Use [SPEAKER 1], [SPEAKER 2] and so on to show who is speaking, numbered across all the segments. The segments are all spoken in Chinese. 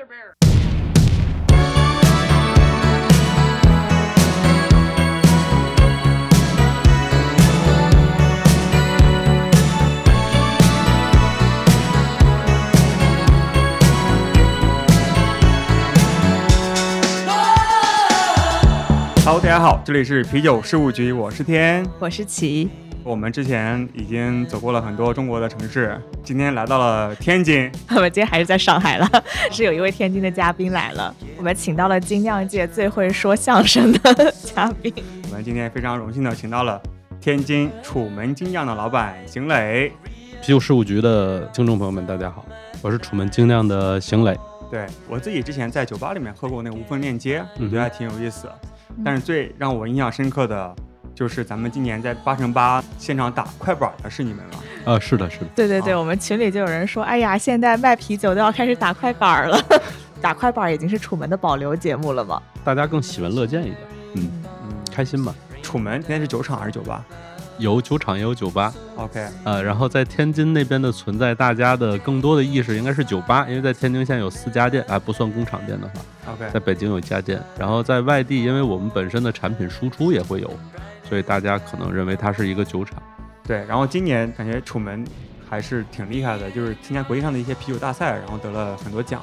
[SPEAKER 1] Brother Bear. 大家好，这里是啤酒事务局，我是天。
[SPEAKER 2] 我是齐，
[SPEAKER 1] 我们之前已经走过了很多中国的城市，今天来到了天津。
[SPEAKER 2] 我们今天还是在上海了，是有一位天津的嘉宾来了，我们请到了精酿界最会说相声的嘉宾。
[SPEAKER 1] 我们今天非常荣幸的请到了天津楚门精酿的老板邢磊。
[SPEAKER 3] 啤酒事务局的听众朋友们，大家好，我是楚门精酿的邢磊。
[SPEAKER 1] 对我自己之前在酒吧里面喝过那个无缝链接，我
[SPEAKER 3] 嗯
[SPEAKER 1] 觉得还挺有意思的。但是最让我印象深刻的，就是咱们今年在八乘八现场打快板的是你们吗？
[SPEAKER 3] 啊，是的，是的，
[SPEAKER 2] 对对对，
[SPEAKER 1] 啊
[SPEAKER 2] 我们群里就有人说，哎呀，现在卖啤酒都要开始打快板了，打快板已经是楚门的保留节目了吗。
[SPEAKER 3] 大家更喜闻乐见一点，嗯，
[SPEAKER 1] 嗯，
[SPEAKER 3] 开心吧？
[SPEAKER 1] 楚门今天是酒厂还是酒吧
[SPEAKER 3] 有酒厂也有酒吧
[SPEAKER 1] ，？OK，
[SPEAKER 3] 呃，然后在天津那边的存在，大家的更多的意识应该是酒吧，因为在天津现在有四家店，啊，不算工厂店的话
[SPEAKER 1] ，OK，
[SPEAKER 3] 在北京有一家店，然后在外地，因为我们本身的产品输出也会有，所以大家可能认为它是一个酒厂。
[SPEAKER 1] 对。然后今年感觉楚门还是挺厉害的，就是参加国际上的一些啤酒大赛，然后得了很多奖。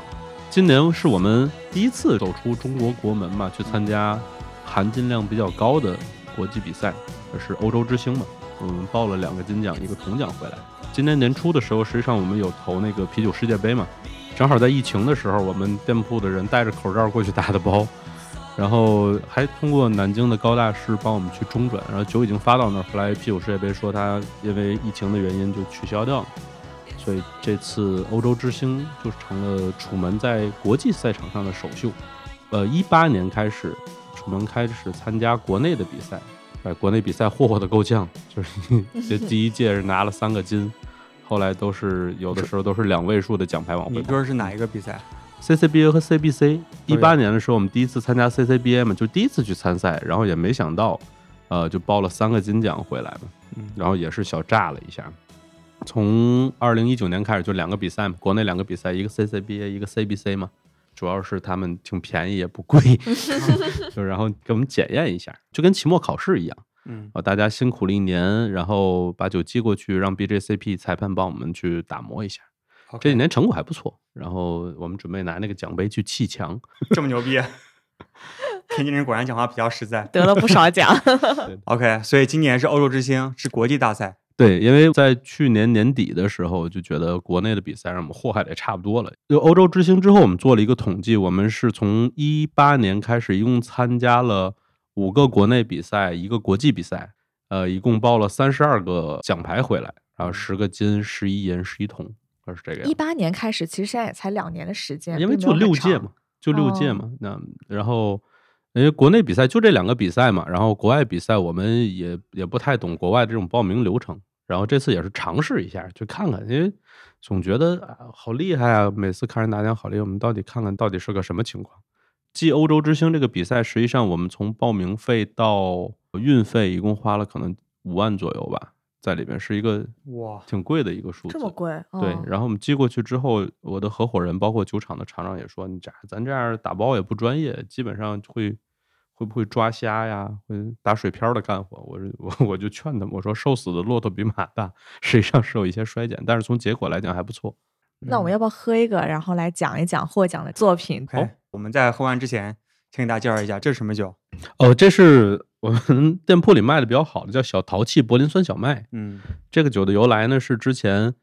[SPEAKER 3] 今年是我们第一次走出中国国门嘛，去参加含金量比较高的国际比赛，这是欧洲之星嘛。我们报了两个金奖，一个铜奖回来。今年年初的时候，实际上我们有投那个啤酒世界杯嘛，正好在疫情的时候，我们店铺的人戴着口罩过去打的包，然后还通过南京的高大师帮我们去中转，然后酒已经发到那儿。后来啤酒世界杯说他因为疫情的原因就取消掉了。所以这次欧洲之星就成了楚门在国际赛场上的首秀。呃，一八年开始，楚门开始参加国内的比赛，在国内比赛霍霍的够呛，就是 这第一届是拿了三个金，后来都是有的时候都是两位数的奖牌往回跑。
[SPEAKER 1] 你说是哪一个比赛
[SPEAKER 3] ？CCBA 和 CBC，一
[SPEAKER 1] 对
[SPEAKER 3] 八年的时候我们第一次参加 CCBA 嘛，就第一次去参赛，然后也没想到，呃，就包了三个金奖回来嘛，
[SPEAKER 1] 嗯
[SPEAKER 3] 然后也是小炸了一下。从二零一九年开始就两个比赛嘛，国内两个比赛，一个 CCBA，一个 CBC 嘛，主要是他们挺便宜也不贵，就然后给我们检验一下，就跟期末考试一样。
[SPEAKER 1] 嗯，
[SPEAKER 3] 啊，大家辛苦了一年，然后把酒寄过去，让 BJCP 裁判帮我们去打磨一下。这几年成果还不错，然后我们准备拿那个奖杯去砌墙。
[SPEAKER 1] 这么牛逼，天津人果然讲话比较实在。
[SPEAKER 2] 得了不少奖
[SPEAKER 1] ，OK，所以今年是欧洲之星，是国际大赛。
[SPEAKER 3] 对，因为在去年年底的时候，就觉得国内的比赛让我们祸害的也差不多了。就欧洲之星之后，我们做了一个统计，我们是从一八年开始，一共参加了五个国内比赛，一个国际比赛，呃，一共报了三十二个奖牌回来，然后十个金、十一银、十一铜，是这个
[SPEAKER 2] 一。八年开始，其实现在也才两年的时间，
[SPEAKER 3] 因为就六届嘛，就六届
[SPEAKER 2] 哦
[SPEAKER 3] 嘛。那然后因为国内比赛就这两个比赛嘛，然后国外比赛我们也也不太懂国外这种报名流程，然后这次也是尝试一下，去看看，因为总觉得啊好厉害啊，每次看人拿奖好厉害，我们到底看看到底是个什么情况。继欧洲之星这个比赛，实际上我们从报名费到运费一共花了可能五万左右吧，在里面是一个
[SPEAKER 1] 哇
[SPEAKER 3] 挺贵的一个数字。
[SPEAKER 2] 这么贵，
[SPEAKER 3] 对
[SPEAKER 2] 哦，
[SPEAKER 3] 然后我们寄过去之后，我的合伙人包括酒厂的厂长也说，你这咱这样打包也不专业，基本上会会不会抓虾呀，会打水漂的干活。我是我我就劝他们，我说瘦死的骆驼比马大，实际上是有一些衰减，但是从结果来讲还不错。
[SPEAKER 2] 那我们要不要喝一个，然后来讲一讲获奖的作品
[SPEAKER 1] ？OK，、我们在喝完之前，先给大家介绍一下这是什么酒。
[SPEAKER 3] 哦，这是我们店铺里卖的比较好的，叫小淘气柏林酸小麦。
[SPEAKER 1] 嗯
[SPEAKER 3] 这个酒的由来呢，是之前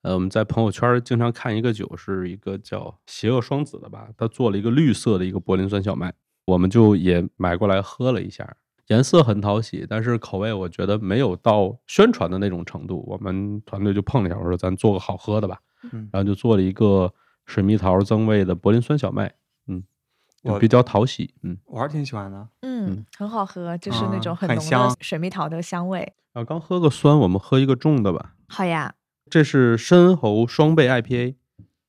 [SPEAKER 3] 呃我们在朋友圈经常看一个酒，是一个叫邪恶双子的吧，他做了一个绿色的一个柏林酸小麦，我们就也买过来喝了一下，颜色很讨喜，但是口味我觉得没有到宣传的那种程度。我们团队就碰了一下，我说咱做个好喝的吧，
[SPEAKER 1] 嗯，
[SPEAKER 3] 然后就做了一个水蜜桃增味的柏林酸小麦，嗯，
[SPEAKER 1] 我
[SPEAKER 3] 比较讨喜，嗯。
[SPEAKER 1] 我还是挺喜欢的。
[SPEAKER 2] 嗯，很好喝，就是那
[SPEAKER 1] 嗯
[SPEAKER 2] 种很浓的水蜜桃的香味。
[SPEAKER 3] 啊，刚喝个酸，我们喝一个重的吧。
[SPEAKER 2] 好呀，
[SPEAKER 3] 这是深喉双倍 IPA，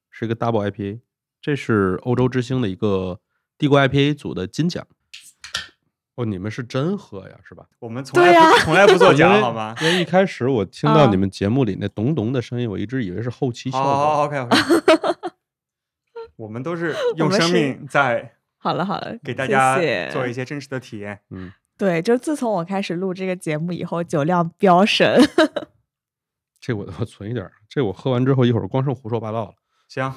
[SPEAKER 3] 是一个 Double IPA，这是欧洲之星的一个帝国 IPA 组的金奖。哦，你们是真喝呀，是吧？
[SPEAKER 1] 我们从来从来不做假好吗？
[SPEAKER 3] 因为一开始我听到
[SPEAKER 2] 嗯
[SPEAKER 3] 你们节目里那咚咚的声音，我一直以为是后期效
[SPEAKER 1] 好好好
[SPEAKER 3] 果。
[SPEAKER 1] ，OK OK。我们都是用生命在
[SPEAKER 2] 好了好了，
[SPEAKER 1] 给大家做一些真实的体验。
[SPEAKER 3] 嗯，
[SPEAKER 2] 对，就自从我开始录这个节目以后，酒量飙升。
[SPEAKER 3] 这我我存一点儿，这我喝完之后一会儿光剩胡说八道了。
[SPEAKER 1] 行，我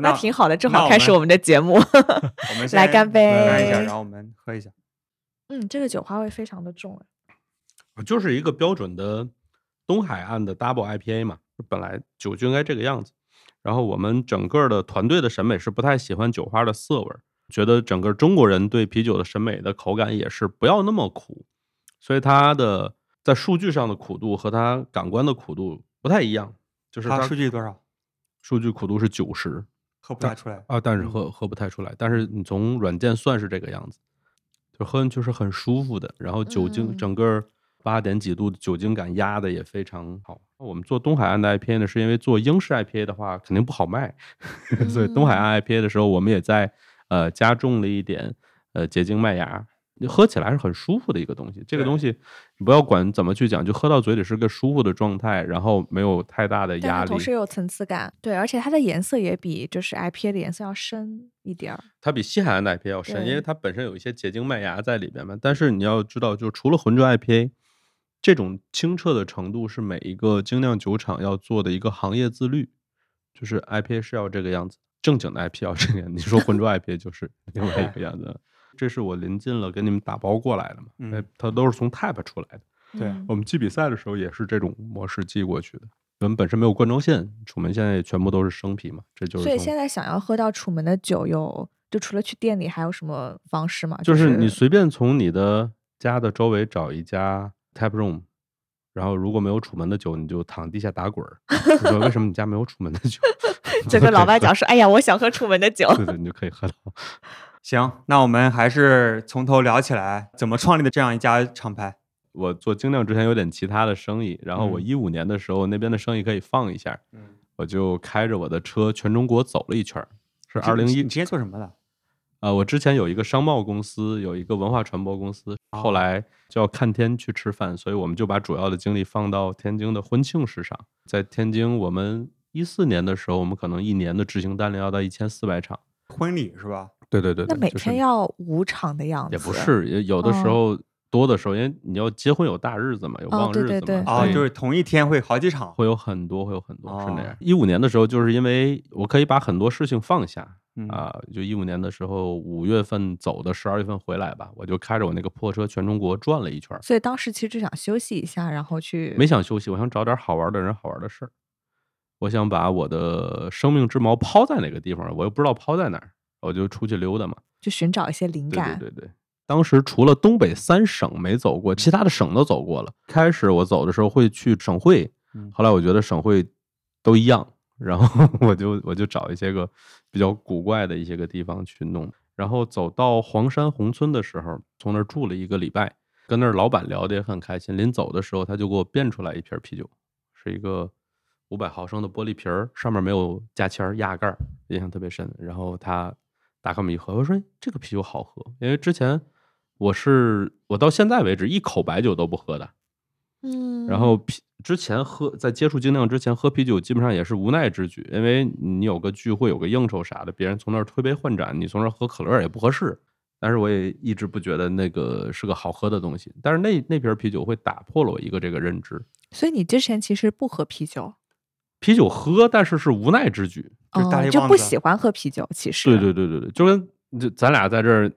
[SPEAKER 2] 那挺好的，正好开始我们的节目。
[SPEAKER 1] 我们
[SPEAKER 2] 来干杯
[SPEAKER 1] 干一下，然后我们喝一下。
[SPEAKER 2] 嗯，这个酒花味非常的重哎。
[SPEAKER 3] 就是一个标准的东海岸的 Double IPA 嘛，本来酒就应该这个样子。然后我们整个的团队的审美是不太喜欢酒花的涩味儿，觉得整个中国人对啤酒的审美的口感也是不要那么苦，所以它的在数据上的苦度和它感官的苦度不太一样，就是
[SPEAKER 1] 它
[SPEAKER 3] 它
[SPEAKER 1] 数据多少？
[SPEAKER 3] 数据苦度是九十
[SPEAKER 1] 喝不太出来。
[SPEAKER 3] 啊，但是
[SPEAKER 1] 嗯
[SPEAKER 3] 喝喝不太出来，但是你从软件算是这个样子，就喝进去是很舒服的，然后酒精
[SPEAKER 2] 嗯
[SPEAKER 3] 整个八点几度的酒精感压的也非常好。我们做东海岸的 IPA 呢，是因为做英式 IPA 的话肯定不好卖，所以东海岸 IPA 的时候，我们也在呃加重了一点呃结晶麦芽，喝起来是很舒服的一个东西。这个东西你不要管怎么去讲，就喝到嘴里是个舒服的状态，然后没有太大的压力
[SPEAKER 2] 同。时有层次感，对，而且它的颜色也比就是 IPA 的颜色要深一点儿。
[SPEAKER 3] 它比西海岸的 IPA 要深，因为它本身有一些结晶麦芽在里边嘛。但是你要知道，就除了浑浊 IPA，这种清澈的程度是每一个精酿酒厂要做的一个行业自律，就是 IPA 是要这个样子，正经的 IPA 要这个样子。你说浑浊 IPA 就是另外一个样子。这是我临近了给你们打包过来的嘛，
[SPEAKER 1] 嗯
[SPEAKER 3] 哎它都是从 Tap 出来的。
[SPEAKER 1] 对
[SPEAKER 2] 嗯
[SPEAKER 3] 我们寄比赛的时候也是这种模式寄过去的。我们本身没有灌装线，楚门现在也全部都是生啤嘛，这就是
[SPEAKER 2] 所以现在想要喝到楚门的酒有，就除了去店里，还有什么方式吗？
[SPEAKER 3] 就是是你随便从你的家的周围找一家 tap room，然后如果没有楚门的酒，你就躺地下打滚儿。你说为什么你家没有楚门的酒？
[SPEAKER 2] 就跟老外讲说，哎呀，我想喝楚门的酒。
[SPEAKER 3] 对对，你就可以喝到。
[SPEAKER 1] 行，那我们还是从头聊起来，怎么创立的这样一家厂牌？
[SPEAKER 3] 我做精酿之前有点其他的生意，然后我
[SPEAKER 1] 嗯
[SPEAKER 3] 一五年的时候那边的生意可以放一下，
[SPEAKER 1] 嗯，
[SPEAKER 3] 我就开着我的车全中国走了一圈儿。是二零一
[SPEAKER 1] 你之前做什么的？
[SPEAKER 3] 呃，我之前有一个商贸公司，有一个文化传播公司，后来就要看天去吃饭，所以我们就把主要的精力放到天津的婚庆市场。在天津，我们一四年的时候，我们可能一年的执行单量要到一千四百场。
[SPEAKER 1] 婚礼是吧？
[SPEAKER 3] 对对对
[SPEAKER 2] 那每天要五场的样子，
[SPEAKER 3] 也不是，也有的时候多的时候，因为你要结婚有大日子嘛，有
[SPEAKER 2] 哦
[SPEAKER 3] 旺日子嘛，
[SPEAKER 2] 对对对
[SPEAKER 1] 啊，就是同一天会好几场。
[SPEAKER 3] 会有很多，会有很多是那
[SPEAKER 1] 哦
[SPEAKER 3] 样。一五年的时候，就是因为我可以把很多事情放下，
[SPEAKER 1] 嗯
[SPEAKER 3] 啊，就一五年的时候，五月份走的，十二月份回来吧，我就开着我那个破车全中国转了一圈儿，
[SPEAKER 2] 所以当时其实就想休息一下，然后去
[SPEAKER 3] 没想休息，我想找点好玩的人、好玩的事儿，我想把我的生命之锚抛在哪个地方，我又不知道抛在哪儿，我就出去溜达嘛。
[SPEAKER 2] 就寻找一些灵感。
[SPEAKER 3] 对对对，当时除了东北三省没走过，其他的省都走过了。开始我走的时候会去省会，
[SPEAKER 1] 嗯
[SPEAKER 3] 后来我觉得省会都一样，然后 我就我就找一些个比较古怪的一些个地方去弄。然后走到黄山宏村的时候，从那儿住了一个礼拜，跟那儿老板聊得也很开心。临走的时候，他就给我变出来一瓶啤酒，是一个五百毫升的玻璃瓶儿，上面没有价签儿压盖儿，印象特别深。然后他打开我们一喝，我说哎这个啤酒好喝，因为之前我是我到现在为止一口白酒都不喝的，
[SPEAKER 2] 嗯，
[SPEAKER 3] 然后啤之前喝在接触精酿之前喝啤酒基本上也是无奈之举，因为你有个聚会有个应酬啥的，别人从那儿推杯换盏，你从那儿喝可乐也不合适。但是我也一直不觉得那个是个好喝的东西，但是那那瓶啤酒会打破了我一个这个认知。
[SPEAKER 2] 所以你之前其实不喝啤酒，
[SPEAKER 3] 啤酒喝，但是是无奈之举。
[SPEAKER 1] 就是大
[SPEAKER 2] 哦就不喜欢喝啤酒。其实
[SPEAKER 3] 对对对对对，就跟就咱俩在这儿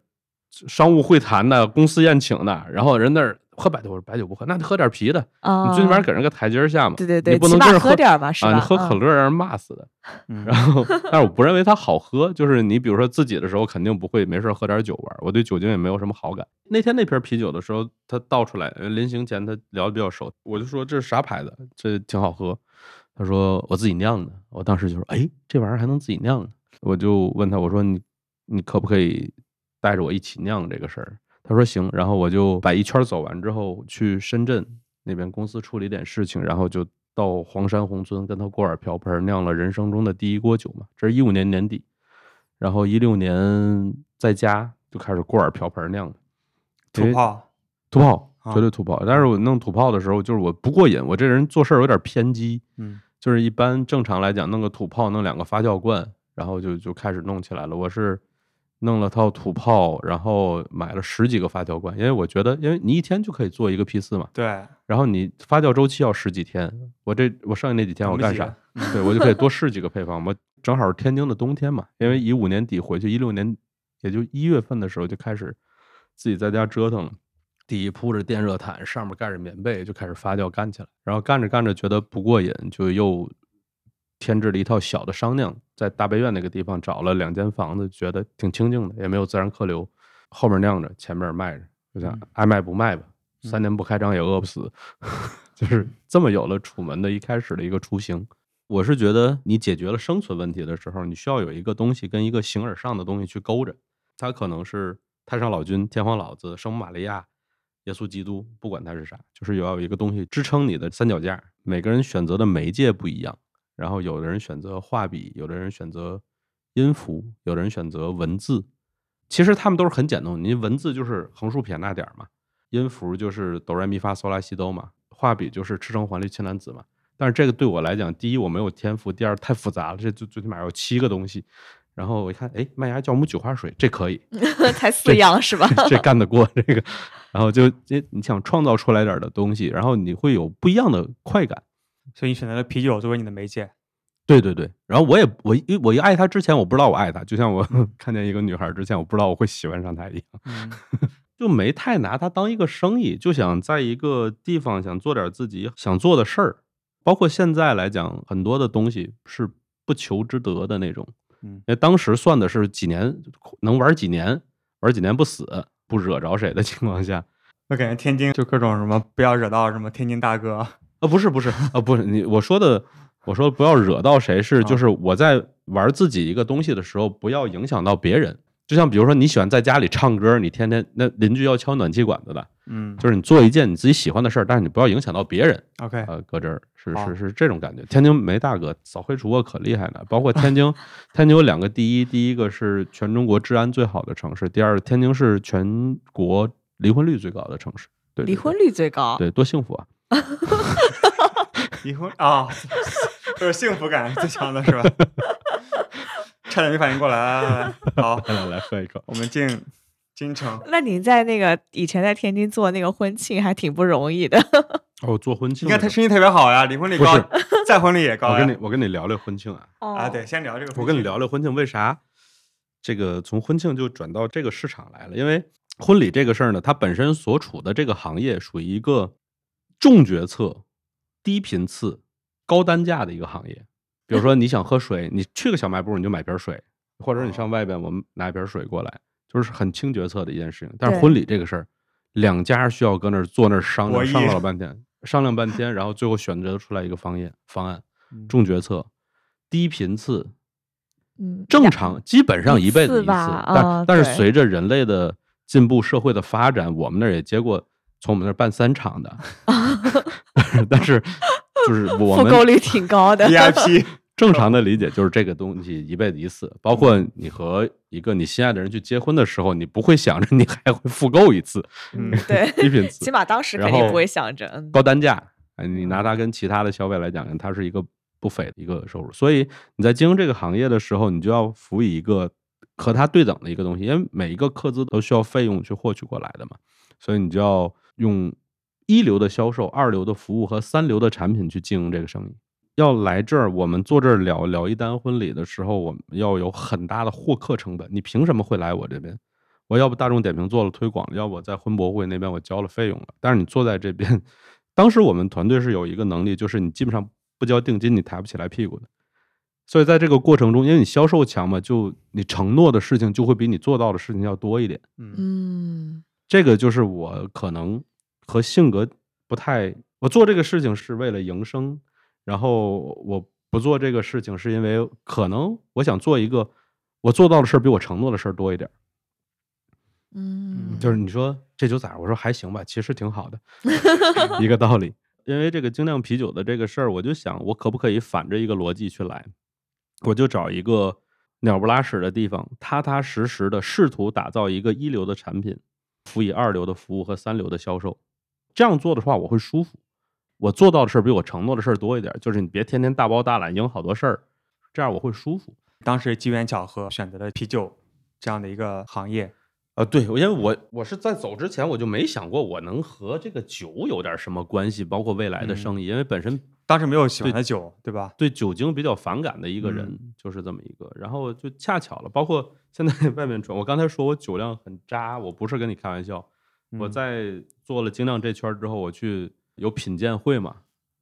[SPEAKER 3] 商务会谈的、公司宴请的，然后人那儿喝白酒，我说白酒不喝，那你喝点啤的，
[SPEAKER 2] 啊，
[SPEAKER 3] 你最起码给人个台阶下嘛。
[SPEAKER 2] 对对对，
[SPEAKER 3] 你不能跟人
[SPEAKER 2] 喝点吧，是吧？
[SPEAKER 3] 啊，你喝可
[SPEAKER 2] 嗯
[SPEAKER 3] 乐让人骂死的。
[SPEAKER 1] 嗯
[SPEAKER 3] 然后，但是我不认为它好喝，就是你比如说自己的时候，肯定不会没事喝点酒玩。我对酒精也没有什么好感。那天那瓶啤酒的时候，他倒出来，呃临行前他聊的比较熟，我就说这是啥牌子？这挺好喝。他说我自己酿的。我当时就说，哎，这玩意儿还能自己酿呢？我就问他，我说你你可不可以带着我一起酿这个事儿？他说行。然后我就把一圈走完之后，去深圳那边公司处理点事情，然后就到黄山宏村跟他锅碗瓢盆酿了人生中的第一锅酒嘛。这是一五年年底，然后一六年在家就开始锅碗瓢盆酿的。
[SPEAKER 1] 土炮，
[SPEAKER 3] 土炮，
[SPEAKER 1] 啊
[SPEAKER 3] 绝对土炮。但是我弄土炮的时候，就是我不过瘾，我这人做事儿有点偏激，
[SPEAKER 1] 嗯
[SPEAKER 3] 就是一般正常来讲，弄个土炮，弄两个发酵罐，然后就就开始弄起来了。我是弄了套土炮，然后买了十几个发酵罐，因为我觉得，因为你一天就可以做一个批次嘛，
[SPEAKER 1] 对，
[SPEAKER 3] 然后你发酵周期要十几天，我这我剩下那几天我干啥？
[SPEAKER 1] 嗯
[SPEAKER 3] 对我就可以多试几个配方。我正好是天津的冬天嘛，因为一五年底回去，一六年也就一月份的时候就开始自己在家折腾了，底铺着电热毯，上面盖着棉被，就开始发酵干起来。然后干着干着觉得不过瘾，就又添置了一套小的商酿，在大悲院那个地方找了两间房子，觉得挺清静的，也没有自然客流，后面酿着，前面卖着，就想
[SPEAKER 1] 嗯。
[SPEAKER 3] 爱卖不卖吧，三年不开张也饿不死，就是这么有了楚门的一开始的一个雏形。我是觉得你解决了生存问题的时候，你需要有一个东西跟一个形而上的东西去勾着，它可能是太上老君、天皇老子、圣母玛利亚、耶稣基督，不管它是啥，就是有要有一个东西支撑你的三脚架。每个人选择的媒介不一样，然后有的人选择画笔，有的人选择音符，有的人选择文字。其实他们都是很简单的，你文字就是横竖撇捺点儿嘛，音符就是哆来咪发嗦拉西哆嘛，画笔就是赤橙黄绿青蓝紫嘛。但是这个对我来讲，第一我没有天赋，第二太复杂了，这最最起码要七个东西。然后我一看，哎，麦芽酵母酒花水，这可以，
[SPEAKER 2] 才四样是吧？
[SPEAKER 3] 这干得过这个。然后就这你想创造出来点儿的东西，然后你会有不一样的快感。
[SPEAKER 1] 所以你选择了啤酒作为你的媒介。
[SPEAKER 3] 对对对，然后我也我一我一爱他之前，我不知道我爱他，就像我 看见一个女孩之前，我不知道我会喜欢上她一样，
[SPEAKER 1] 嗯
[SPEAKER 3] 就没太拿她当一个生意，就想在一个地方想做点自己想做的事儿。包括现在来讲，很多的东西是不求之得的那种。
[SPEAKER 1] 嗯
[SPEAKER 3] 因为当时算的是几年能玩几年，玩几年不死，不惹着谁的情况下，
[SPEAKER 1] 我感觉天津就各种什么不要惹到什么天津大哥，
[SPEAKER 3] 啊，不是不是啊，不是你我说的，我说不要惹到谁，是就是我在玩自己一个东西的时候，不要影响到别人。就像比如说你喜欢在家里唱歌，你天天那邻居要敲暖气管子的，
[SPEAKER 1] 嗯
[SPEAKER 3] 就是你做一件你自己喜欢的事儿，但是你不要影响到别人。
[SPEAKER 1] ，OK，
[SPEAKER 3] 呃，搁这儿是是是这种感觉。天津梅大哥扫黑除恶可厉害了，包括天津，天津有两个第一，第一个是全中国治安最好的城市，第二天津是全国离婚率最高的城市。对，对
[SPEAKER 2] 离婚率最高。
[SPEAKER 3] 对多幸福啊！
[SPEAKER 1] 离婚啊，就是幸福感最强的是吧？差点没反应过来。来来来好，
[SPEAKER 3] 来来来，喝一口。
[SPEAKER 1] 我们敬京城。
[SPEAKER 2] 那你在那个以前在天津做那个婚庆还挺不容易的。
[SPEAKER 3] 哦，做婚庆
[SPEAKER 1] 你看他生意特别好呀，离婚率高，再婚率也高。
[SPEAKER 3] 我跟你我跟你聊聊婚庆啊，
[SPEAKER 2] 哦
[SPEAKER 1] 啊，对，，先聊这个。
[SPEAKER 3] 我跟你聊，聊婚庆为啥这个从婚庆就转到这个市场来了？因为婚礼这个事儿呢，它本身所处的这个行业属于一个重决策、低频次、高单价的一个行业。比如说你想喝水，你去个小卖部你就买瓶水，或者你上外边我们拿一瓶水过来，就是很轻决策的一件事情。但是婚礼这个事儿，两家需要搁那儿坐那儿商量，商量了半天，商量半天，然后最后选择出来一个方案方案。
[SPEAKER 1] 嗯。
[SPEAKER 3] 重决策、低频次，
[SPEAKER 2] 嗯，
[SPEAKER 3] 正常基本上一辈子一次，但、
[SPEAKER 2] 啊
[SPEAKER 3] 但是随着人类的进步、社会的发展，我们那儿也接过从我们那儿办三场的，但是就是我们
[SPEAKER 2] 复购率挺高的。
[SPEAKER 1] VIP，
[SPEAKER 3] 正常的理解就是这个东西一辈子一次，包括你和一个你心爱的人去结婚的时候，你不会想着你还会复购一次，
[SPEAKER 2] 嗯
[SPEAKER 1] 嗯，
[SPEAKER 2] 对，
[SPEAKER 3] 低频次
[SPEAKER 2] 起码当时肯定不会想着。嗯
[SPEAKER 3] 高单价，哎，你拿它跟其他的消费来讲，它是一个不菲的一个收入。所以你在经营这个行业的时候，你就要辅以一个和它对等的一个东西，因为每一个客资都需要费用去获取过来的嘛，所以你就要用一流的销售、二流的服务和三流的产品去经营这个生意。要来这儿，我们坐这儿聊聊一单婚礼的时候，我们要有很大的获客成本。你凭什么会来我这边？我要不大众点评做了推广了，要不我在婚博会那边我交了费用了。但是你坐在这边，当时我们团队是有一个能力，就是你基本上不交定金，你抬不起来屁股的。所以在这个过程中，因为你销售强嘛，就你承诺的事情就会比你做到的事情要多一点。
[SPEAKER 1] 嗯
[SPEAKER 2] 嗯
[SPEAKER 3] 这个就是我可能和性格不太，我做这个事情是为了营生，然后我不做这个事情是因为可能我想做一个我做到的事儿比我承诺的事儿多一点。
[SPEAKER 2] 嗯，
[SPEAKER 3] 就是你说这酒咋？我说还行吧，其实挺好的，一个道理。因为这个精酿啤酒的这个事儿，我就想我可不可以反着一个逻辑去来，我就找一个鸟不拉屎的地方，踏踏实实的试图打造一个一流的产品，辅以二流的服务和三流的销售。这样做的话，我会舒服。我做到的事儿比我承诺的事儿多一点，就是你别天天大包大揽，赢好多事儿，这样我会舒服。
[SPEAKER 1] 当时机缘巧合选择了啤酒这样的一个行业。
[SPEAKER 3] 呃，对，因为我我是在走之前我就没想过我能和这个酒有点什么关系，包括未来的生意，因为本身
[SPEAKER 1] 当时没有喜欢的酒，对吧？
[SPEAKER 3] 对酒精比较反感的一个人，就是这么一个。然后就恰巧了，包括现在 外面转，我刚才说我酒量很渣，我不是跟你开玩笑。我在做了精酿这圈之后，我去有品鉴会嘛。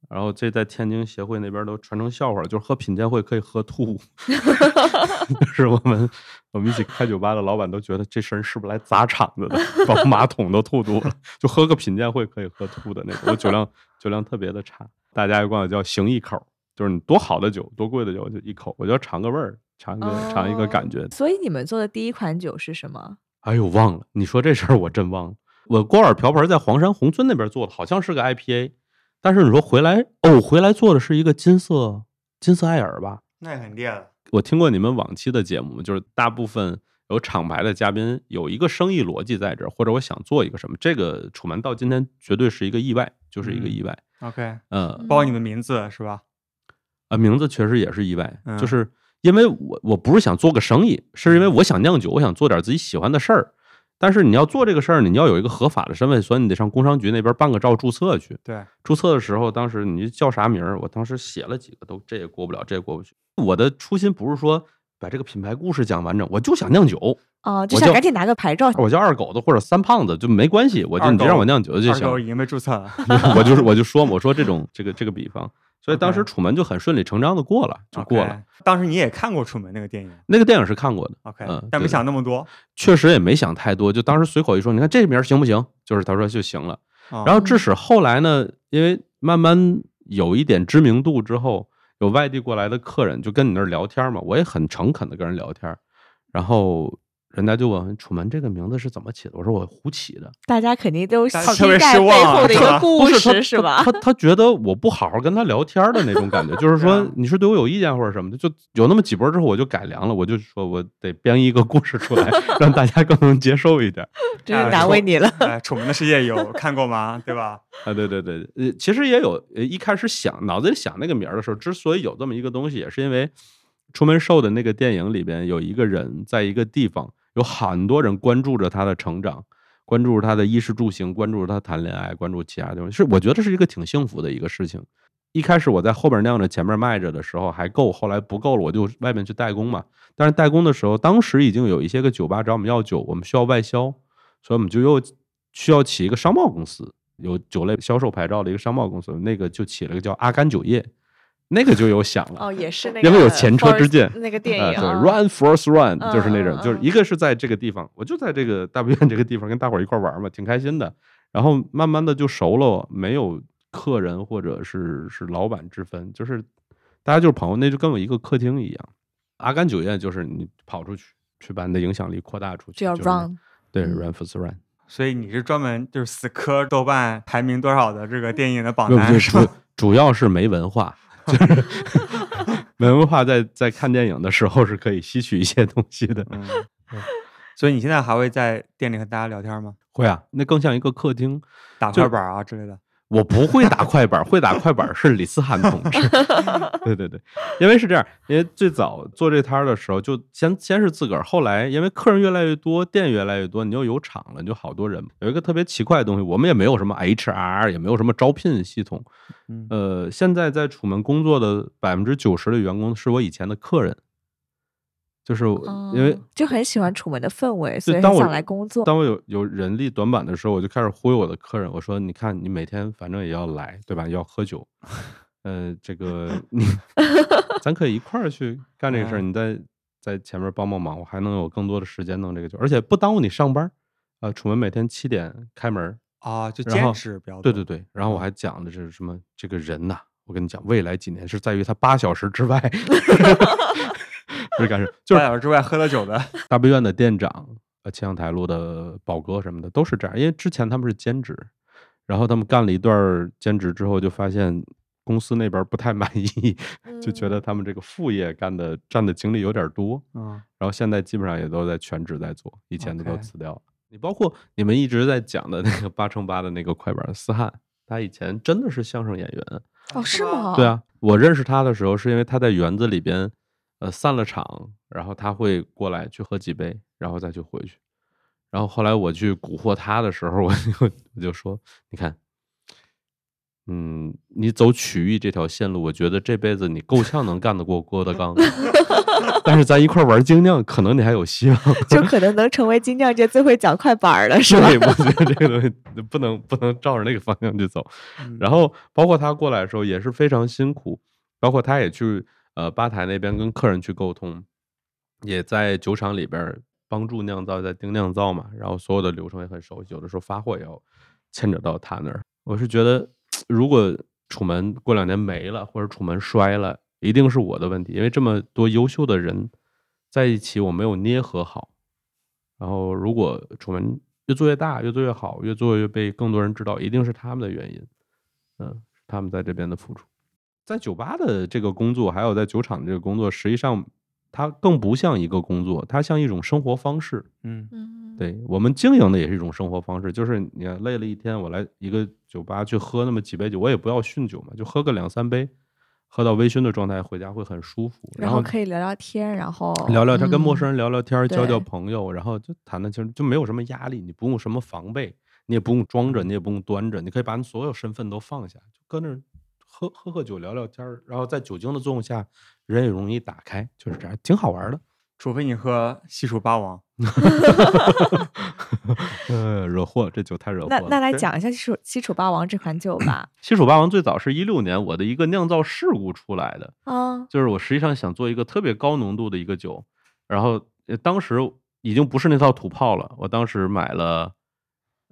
[SPEAKER 3] 然后这在天津协会那边都传成笑话了，就是喝品鉴会可以喝吐，就是我们我们一起开酒吧的老板都觉得这事儿是不是来砸场子的，把马桶都吐多了，就喝个品鉴会可以喝吐的那种。我酒量酒量特别的差，大家又管我叫行一口，就是你多好的酒，多贵的酒就一口，我就要尝个味儿，尝一个尝一个感觉。
[SPEAKER 2] 所以你们做的第一款酒是什么？
[SPEAKER 3] 哎呦，忘了，你说这事儿我真忘了。我锅碗瓢盆在黄山宏村那边做的，好像是个 IPA。但是你说回来哦，回来做的是一个金色金色艾尔吧？
[SPEAKER 1] 那也很厉害了。
[SPEAKER 3] 我听过你们往期的节目，就是大部分有厂牌的嘉宾有一个生意逻辑在这儿，或者我想做一个什么，这个楚门到今天绝对是一个意外，就是一个意外。
[SPEAKER 1] OK，
[SPEAKER 3] 嗯，
[SPEAKER 1] 包括你的名字是吧？
[SPEAKER 3] 啊，名字确实也是意外，就是因为我我不是想做个生意，是因为我想酿酒，我想做点自己喜欢的事儿。但是你要做这个事儿，你要有一个合法的身份，所以你得上工商局那边办个照注册去。
[SPEAKER 1] 对，
[SPEAKER 3] 注册的时候，当时你叫啥名儿？我当时写了几个，都这也过不了，这也过不去。我的初心不是说把这个品牌故事讲完整，我就想酿酒。
[SPEAKER 2] 哦，就想赶紧拿个牌照。
[SPEAKER 3] 我叫二狗子或者三胖子就没关系，我就你让我酿酒就行。
[SPEAKER 1] 二已经被注册了。
[SPEAKER 3] 我就是我就说我说这种这个这个比方。所以当时《楚门》就很顺理成章的过了，就过了。
[SPEAKER 1] 当时你也看过《楚门》那个电影？
[SPEAKER 3] 那个电影是看过的
[SPEAKER 1] ，OK，但没想那么多。
[SPEAKER 3] 确实也没想太多，就当时随口一说，你看这名行不行？就是他说就行了。然后致使后来呢，因为慢慢有一点知名度之后，有外地过来的客人就跟你那儿聊天嘛，我也很诚恳的跟人聊天，然后。人家就问楚门这个名字是怎么起的？我说我胡起的。
[SPEAKER 2] 大家肯定都期
[SPEAKER 1] 待
[SPEAKER 2] 背后的一个故
[SPEAKER 3] 事，
[SPEAKER 2] 是吧？
[SPEAKER 3] 他他觉得我不好好跟他聊天的那种感觉，就是说你是对我有意见或者什么的，就有那么几波之后，我就改良了，我就说我得编一个故事出来，让大家更能接受一点。
[SPEAKER 2] 真是难为你了。
[SPEAKER 1] 哎楚门的世界有看过吗？对吧？
[SPEAKER 3] 啊，对对对，呃，其实也有。一开始想脑子里想那个名儿的时候，之所以有这么一个东西，也是因为《出门兽》的那个电影里边有一个人在一个地方。有很多人关注着他的成长，关注他的衣食住行，关注他谈恋爱，关注其他东西。是我觉得是一个挺幸福的一个事情。一开始我在后边酿着，前面卖着的时候还够，后来不够了，我就外面去代工嘛。但是代工的时候，当时已经有一些个酒吧找我们要酒，我们需要外销，所以我们就又需要起一个商贸公司，有酒类销售牌照的一个商贸公司，那个就起了个叫阿甘酒业。那个就有响了
[SPEAKER 2] 哦，也是那个，
[SPEAKER 3] 因为有前车之鉴。
[SPEAKER 2] 那个电影
[SPEAKER 3] 对，Run Force Run 就是那种，就是一个是在这个地方，我就在这个大不院这个地方跟大伙儿一块玩嘛，挺开心的。然后慢慢的就熟了，没有客人或者是是老板之分，就是大家就是朋友，那就跟我一个客厅一样。阿甘酒店就是你跑出去，去把你的影响力扩大出去，
[SPEAKER 2] 就要 Run，
[SPEAKER 3] 对，Run Force Run。
[SPEAKER 1] 所以你是专门就是死磕豆瓣排名多少的这个电影的榜单是
[SPEAKER 3] 吧？主要是没文化。就是 没文化，在在看电影的时候是可以吸取一些东西的。
[SPEAKER 1] 嗯，所以你现在还会在店里和大家聊天吗？
[SPEAKER 3] 会啊，那更像一个客厅，
[SPEAKER 1] 打快板啊之类的。
[SPEAKER 3] 我不会打快板，会打快板是李思涵同志。对对对，因为是这样，因为最早做这摊儿的时候，就先先是自个儿，后来因为客人越来越多，店越来越多，你又有厂了，你就好多人。有一个特别奇怪的东西，我们也没有什么 HR，也没有什么招聘系统。呃，现在在楚门工作的百分之九十的员工是我以前的客人。就是因为
[SPEAKER 2] 就很喜欢楚门的氛围，所以想来工作。
[SPEAKER 3] 当我有有人力短板的时候，我就开始忽悠我的客人，我说：“你看，你每天反正也要来，对吧？要喝酒，呃，这个 你 咱可以一块儿去干这个事儿。你在在前面帮帮忙，我还能有更多的时间弄这个酒，而且不耽误你上班。啊，楚门每天七点开门
[SPEAKER 1] 啊，就坚持比较多。
[SPEAKER 3] 对对对，然后我还讲的是什么？这个人呐，我跟你讲，未来几年是在于他八小时之外。不是干事，就是
[SPEAKER 1] 半小时之外喝了酒的
[SPEAKER 3] 大悲院的店长，呃，气象台路的宝哥什么的都是这样。因为之前他们是兼职，然后他们干了一段兼职之后，就发现公司那边不太满意，就觉得他们这个副业干的占的精力有点多。嗯，然后现在基本上也都在全职在做，以前的都辞掉了。你包括你们一直在讲的那个八乘八的那个快板思汉，他以前真的是相声演员
[SPEAKER 2] 哦，是吗？
[SPEAKER 3] 对啊，我认识他的时候是因为他在园子里边。呃散了场，然后他会过来去喝几杯，然后再去回去。然后后来我去蛊惑他的时候，我就 我就说，你看，嗯，你走曲艺这条线路，我觉得这辈子你够呛能干得过郭德纲，但是咱一块玩精酿，可能你还有希望。
[SPEAKER 2] 就可能能成为精酿界最会讲快板儿的，是吧？
[SPEAKER 3] 对，我觉得这个东西不能不能照着那个方向去走。
[SPEAKER 1] 嗯
[SPEAKER 3] 然后包括他过来的时候也是非常辛苦，包括他也去呃吧台那边跟客人去沟通，也在酒厂里边帮助酿造，在盯酿造嘛，然后所有的流程也很熟悉，有的时候发货也要牵扯到他那儿。我是觉得，如果楚门过两年没了，或者楚门衰了，一定是我的问题，因为这么多优秀的人在一起，我没有捏合好。然后，如果楚门越做越大，越做越好，越做越被更多人知道，一定是他们的原因。嗯，他们在这边的付出。在酒吧的这个工作，还有在酒厂的这个工作，实际上它更不像一个工作，它像一种生活方式。
[SPEAKER 1] 嗯
[SPEAKER 2] 嗯，
[SPEAKER 3] 对我们经营的也是一种生活方式，就是你看累了一天，我来一个酒吧去喝那么几杯酒，我也不要酗酒嘛，就喝个两三杯，喝到微醺的状态回家会很舒服。后
[SPEAKER 2] 然后可以聊聊天，然后
[SPEAKER 3] 聊聊天，跟陌
[SPEAKER 2] 嗯
[SPEAKER 3] 生人聊聊天，交交朋友，然后就谈谈情，就没有什么压力，你不用什么防备，你也不用装着，你也不用端着，你可以把你所有身份都放下，就搁那儿喝喝喝酒，聊聊天儿，然后在酒精的作用下，人也容易打开，就是这样，挺好玩的。
[SPEAKER 1] 除非你喝西楚霸王，
[SPEAKER 3] 呃，惹祸，这酒太惹祸了。
[SPEAKER 2] 那那来讲一下西楚西楚霸王这款酒吧。
[SPEAKER 3] 西楚霸王最早是一六年我的一个酿造事故出来的，
[SPEAKER 2] 啊，
[SPEAKER 3] 就是我实际上想做一个特别高浓度的一个酒，然后呃当时已经不是那套土炮了，我当时买了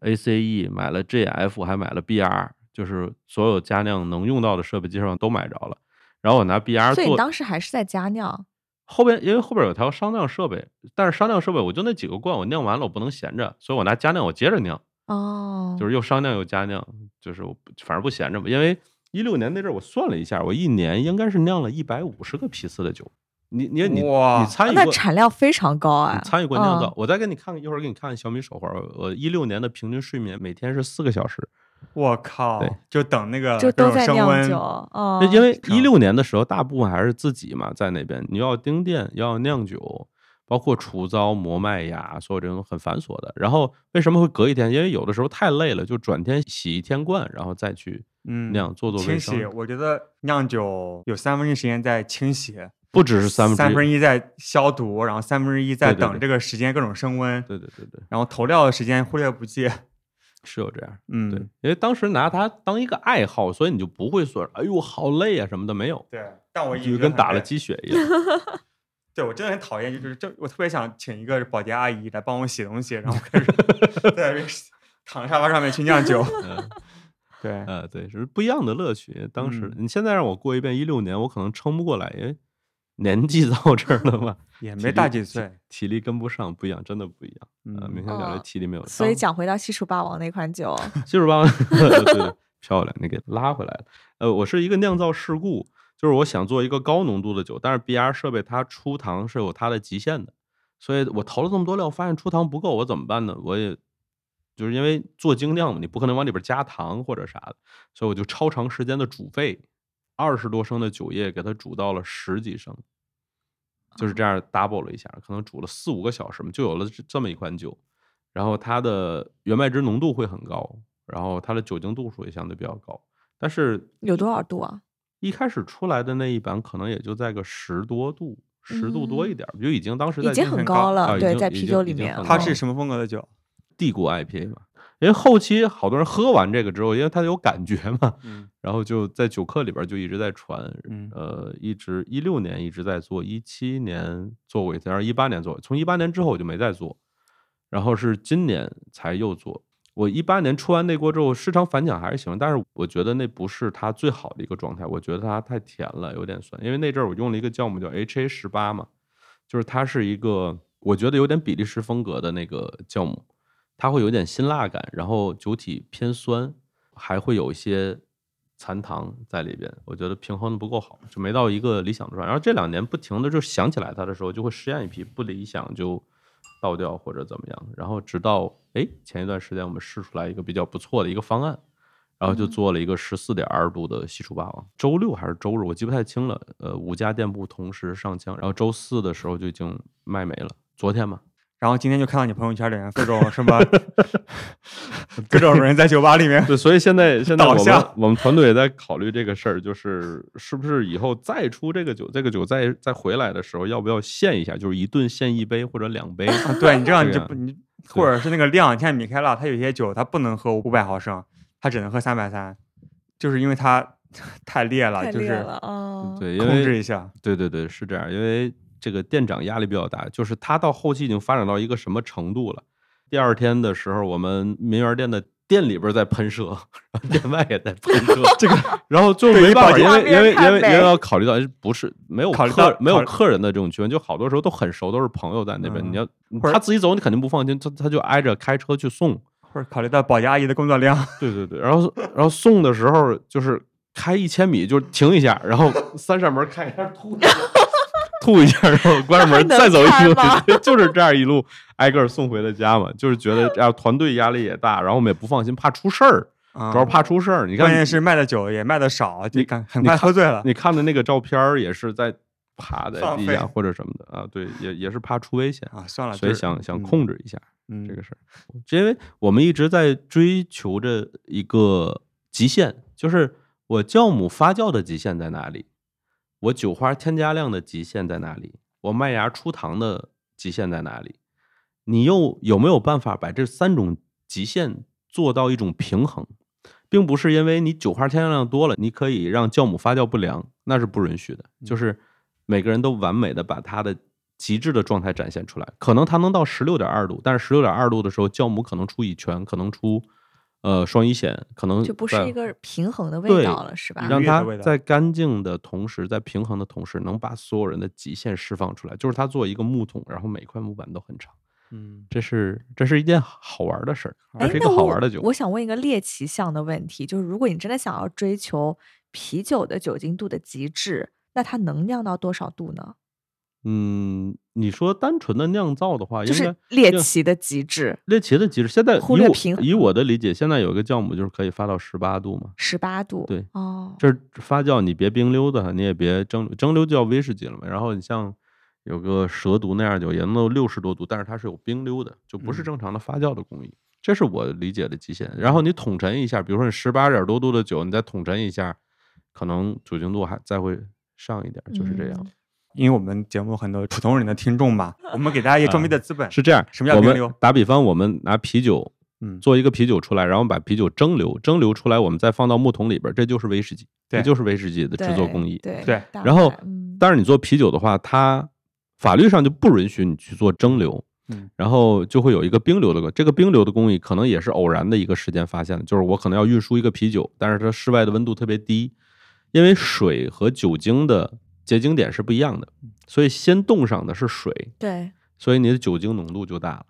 [SPEAKER 3] ACE，买了 GF，还买了 BR，就是所有家酿能用到的设备基本上都买着了。然后我拿 BR 做，
[SPEAKER 2] 所以你当时还是在家酿。
[SPEAKER 3] 后边因为后边有条商酿设备，但是商酿设备我就那几个罐，我酿完了我不能闲着，所以我拿家酿我接着酿。
[SPEAKER 2] 哦，
[SPEAKER 3] 就是又商酿又家酿，就是我反正不闲着嘛。因为一六年那阵儿我算了一下，我一年应该是酿了一百五十个批次的酒。你你你你参与过
[SPEAKER 2] 那产量非常高啊！
[SPEAKER 3] 参与过酿造，
[SPEAKER 2] 嗯
[SPEAKER 3] 我再给你看，一会儿给你看看小米手环。我我一六年的平均睡眠每天是四个小时，
[SPEAKER 1] 我靠
[SPEAKER 3] 对，
[SPEAKER 1] 就等那个
[SPEAKER 2] 就
[SPEAKER 1] 各
[SPEAKER 2] 都在酿
[SPEAKER 1] 种升温
[SPEAKER 2] 酒，哦
[SPEAKER 3] 那，因为
[SPEAKER 1] 成
[SPEAKER 3] 一六年的时候，大部分还是自己嘛，在那边你要盯店，要酿酒，包括除糟、磨麦芽，所有这种很繁琐的。然后为什么会隔一天？因为有的时候太累了，就转天洗一天罐，然后再去
[SPEAKER 1] 嗯
[SPEAKER 3] 酿，做做
[SPEAKER 1] 清
[SPEAKER 3] 卫生
[SPEAKER 1] 洗。。我觉得酿酒有三分之一时间在清洗，
[SPEAKER 3] 不只是三分
[SPEAKER 1] 三
[SPEAKER 3] 之一，
[SPEAKER 1] 分之一在消毒，然后三分之一在等这个时间各种升温，
[SPEAKER 3] 对对对对，
[SPEAKER 1] 然后投料的时间忽略不计。
[SPEAKER 3] 是有这样。
[SPEAKER 1] 嗯，
[SPEAKER 3] 对，因为当时拿它当一个爱好，所以你就不会说，哎呦好累啊什么的，没有，
[SPEAKER 1] 对，但我一
[SPEAKER 3] 就跟打了鸡血一 样。
[SPEAKER 1] 对我真的很讨厌，就是这我特别想请一个保洁阿姨来帮我洗东西，然后开始 在这个躺沙发上面去酿酒。
[SPEAKER 3] 嗯
[SPEAKER 1] 对，
[SPEAKER 3] 呃，对，是不一样的乐趣。当时、
[SPEAKER 1] 嗯
[SPEAKER 3] 你现在让我过一遍一六年，我可能撑不过来，因为年纪到这儿了嘛，
[SPEAKER 1] 也没大几岁。
[SPEAKER 3] 体力跟不上，不一样，真的不一样。呃，
[SPEAKER 1] 嗯
[SPEAKER 3] 明天讲这
[SPEAKER 2] 哦
[SPEAKER 3] 体力没有。
[SPEAKER 2] 所以讲回到西楚霸王那款酒，
[SPEAKER 3] 七十八，对对，漂亮，你给拉回来了。呃，我是一个酿造事故，就是我想做一个高浓度的酒，但是 BR 设备它出糖是有它的极限的，所以我投了这么多料，发现出糖不够，我怎么办呢？我也就是因为做精酿嘛，你不可能往里边加糖或者啥的，所以我就超长时间的煮沸，二十多升的酒液给它煮到了十几升，就是这样 double 了一下，可能煮了四五个小时嘛，就有了这这么一款酒。然后它的原麦汁浓度会很高，然后它的酒精度数也相对比较高。但是
[SPEAKER 2] 有多少度啊？
[SPEAKER 3] 一开始出来的那一版可能也就在个十多度，十度多一点儿，就已经当时
[SPEAKER 2] 已经
[SPEAKER 1] 很高
[SPEAKER 2] 了，对，在啤酒里面，
[SPEAKER 1] 它是什么风格的酒？
[SPEAKER 3] 帝国 IPA 嘛。因为后期好多人喝完这个之后，因为它有感觉嘛，
[SPEAKER 1] 嗯
[SPEAKER 3] 然后就在酒客里边就一直在传，
[SPEAKER 1] 嗯
[SPEAKER 3] 呃，一直一六年一直在做，一七年做过一次，然后一八年做，从一八年之后我就没再做，然后是今年才又做。我一八年出完那锅之后，市场反响还是行，但是我觉得那不是它最好的一个状态，我觉得它太甜了，有点酸。因为那阵儿我用了一个酵母叫 HA 十八嘛，就是它是一个我觉得有点比利时风格的那个酵母，它会有点辛辣感，然后酒体偏酸，还会有一些残糖在里边，我觉得平衡的不够好，就没到一个理想的状态。然后这两年不停的就想起来它的时候，就会实验一批，不理想就倒掉或者怎么样。然后直到哎前一段时间我们试出来一个比较不错的一个方案，然后就
[SPEAKER 2] 嗯
[SPEAKER 3] 做了一个十四点二度的西楚霸王。周六还是周日，我记不太清了。呃，五家店铺同时上架，然后周四的时候就已经卖没了。昨天嘛，
[SPEAKER 1] 然后今天就看到你朋友圈里面各种什么，各种人在酒吧里面，
[SPEAKER 3] 对，所以现在 现在我们我们团队也在考虑这个事儿，就是是不是以后再出这个酒，这个酒再再回来的时候，要不要限一下，就是一顿限一杯或者两杯。
[SPEAKER 1] 啊对你这样你就不你或者是那个量，你像米开朗，他有些酒他不能喝五百毫升，他只能喝三百三，就是因为他 太烈了，就是
[SPEAKER 3] 对，因
[SPEAKER 1] 控
[SPEAKER 3] 为
[SPEAKER 1] 制一下。
[SPEAKER 3] 对对对，是这样，因为这个店长压力比较大，就是他到后期已经发展到一个什么程度了。第二天的时候，我们民园店的店里边在喷射，然后店外也在喷 射，这个，然后就没办法，因为因为因为因为要考虑到不是没有
[SPEAKER 1] 考虑到
[SPEAKER 3] 客没有客人的这种区分，就好多时候都很熟，都是朋友在那边，
[SPEAKER 1] 嗯
[SPEAKER 3] 你要他自己走，你肯定不放心，他他就挨着开车去送，
[SPEAKER 1] 或者考虑到保洁阿姨的工作量，
[SPEAKER 3] 对对对，然后然后送的时候就是开一千米就停一下，然后三扇门开一下吐一下，吐一下，然后关上门 再走一路 就是这样一路挨个送回了家嘛。就是觉得这 样团队压力也大，然后我们也不放心，怕出事儿，
[SPEAKER 1] 主
[SPEAKER 3] 主要怕出事儿。你看，
[SPEAKER 1] 关键是卖的酒也卖的少，
[SPEAKER 3] 你
[SPEAKER 1] 看很快喝醉了。
[SPEAKER 3] 你看的那个照片儿也是在趴在地下或者什么的啊，对，也也是怕出危险。
[SPEAKER 1] 啊，算了，
[SPEAKER 3] 所以想想
[SPEAKER 1] 嗯
[SPEAKER 3] 控制一下
[SPEAKER 1] 嗯
[SPEAKER 3] 这个事儿，因为我们一直在追求着一个极限，就是我酵母发酵的极限在哪里，我酒花添加量的极限在哪里，我麦芽出糖的极限在哪里，你又有没有办法把这三种极限做到一种平衡？并不是因为你酒花添加量多了，你可以让酵母发酵不良，那是不允许的。就是每个人都完美的把它的极致的状态展现出来。可能它能到十六点二度，但是十六点二度的时候，酵母可能出乙醛，可能出呃双乙酰，可能
[SPEAKER 2] 就不是一个平衡的味道了，是吧？
[SPEAKER 3] 让它在干净的同时，在平衡的同时，能把所有人的极限释放出来。就是它做一个木桶，然后每块木板都很长，
[SPEAKER 1] 嗯，
[SPEAKER 3] 这是这是一件好玩的事儿，是一个好玩的酒。
[SPEAKER 2] 我想问一个猎奇项的问题，就是如果你真的想要追求啤酒的酒精度的极致，那它能酿到多少度呢？
[SPEAKER 3] 嗯，你说单纯的酿造的话，
[SPEAKER 2] 就是猎奇的极致，
[SPEAKER 3] 猎奇的极致。现在
[SPEAKER 2] 忽
[SPEAKER 3] 以我
[SPEAKER 2] 略平衡
[SPEAKER 3] 以我的理解，现在有一个酵母就是可以发到十八度嘛。
[SPEAKER 2] 十八度。
[SPEAKER 3] 对
[SPEAKER 2] 哦，
[SPEAKER 3] 这发酵你别冰溜的，你也别蒸，蒸馏就叫威士忌了嘛。然后你像有个蛇毒那样酒也能有六十多度，但是它是有冰溜的，就不是
[SPEAKER 1] 嗯
[SPEAKER 3] 正常的发酵的工艺。这是我理解的极限。然后你统陈一下，比如说你十八点多度的酒，你再统陈一下，可能酒精度还再会上一点，就是这样。
[SPEAKER 2] 嗯
[SPEAKER 1] 因为我们节目很多普通人的听众嘛，我们给大家一个装逼的资本。
[SPEAKER 3] 是这样，
[SPEAKER 1] 什么叫
[SPEAKER 3] 我们
[SPEAKER 1] 冰溜
[SPEAKER 3] 打比方，我们拿啤酒
[SPEAKER 1] 嗯，
[SPEAKER 3] 做一个啤酒出来，然后把啤酒蒸馏，蒸馏出来，我们再放到木桶里边儿，这就是威士忌，这就是威士忌的制作工艺。
[SPEAKER 2] 对
[SPEAKER 1] 对。
[SPEAKER 3] 然。后但是你做啤酒的话，它法律上就不允许你去做蒸馏，
[SPEAKER 1] 嗯，
[SPEAKER 3] 然后就会有一个冰流的，这个冰流的工艺可能也是偶然的一个时间发现的，就是我可能要运输一个啤酒，但是它室外的温度特别低，因为水和酒精的结晶点是不一样的，所以先冻上的是水，
[SPEAKER 2] 对
[SPEAKER 3] 所以你的酒精浓度就大了，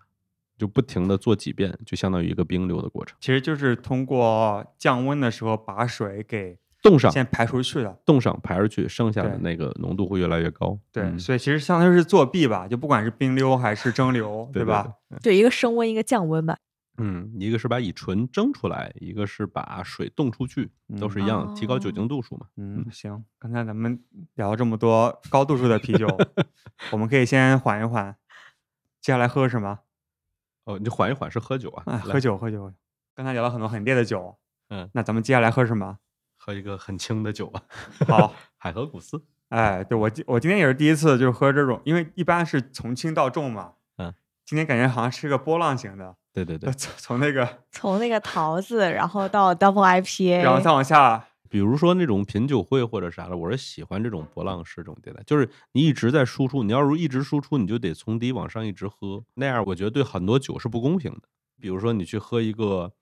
[SPEAKER 3] 就不停的做几遍，就相当于一个冰溜的过程，
[SPEAKER 1] 其实就是通过降温的时候把水给
[SPEAKER 3] 冻上
[SPEAKER 1] 先排出去的。
[SPEAKER 3] 冻上排出去，剩下的那个浓度会越来越高。
[SPEAKER 1] 对，
[SPEAKER 3] 嗯
[SPEAKER 1] 所以其实相当于是作弊吧，就不管是冰溜还是蒸馏，
[SPEAKER 3] 对
[SPEAKER 1] 吧？？
[SPEAKER 2] 对，一个升温，一个降温吧。
[SPEAKER 3] 嗯，一个是把乙醇蒸出来，一个是把水冻出去，都是一样的，提高酒精度数嘛。
[SPEAKER 1] 嗯，行，刚才咱们聊了这么多高度数的啤酒，我们可以先缓一缓，接下来喝什么？
[SPEAKER 3] 哦，你缓一缓是喝酒啊？
[SPEAKER 1] 哎，喝酒，喝酒。刚才聊了很多很烈的酒，
[SPEAKER 3] 嗯，
[SPEAKER 1] 那咱们接下来喝什么？
[SPEAKER 3] 喝一个很轻的酒吧。
[SPEAKER 1] 好，
[SPEAKER 3] 海河古斯。
[SPEAKER 1] 哎，对我今我今天也是第一次，就是喝这种，因为一般是从轻到重嘛。
[SPEAKER 3] 嗯，
[SPEAKER 1] 今天感觉好像是个波浪形的，
[SPEAKER 3] 对对对，
[SPEAKER 1] 从从那个，
[SPEAKER 2] 从那个桃子，然后到 Double IPA，
[SPEAKER 1] 然后再往下，
[SPEAKER 3] 比如说那种品酒会或者啥的，我是喜欢这种波浪式这种迭代，就是你一直在输出，你要是一直输出，你就得从低往上一直喝，那样我觉得对很多酒是不公平的。比如说你去喝一个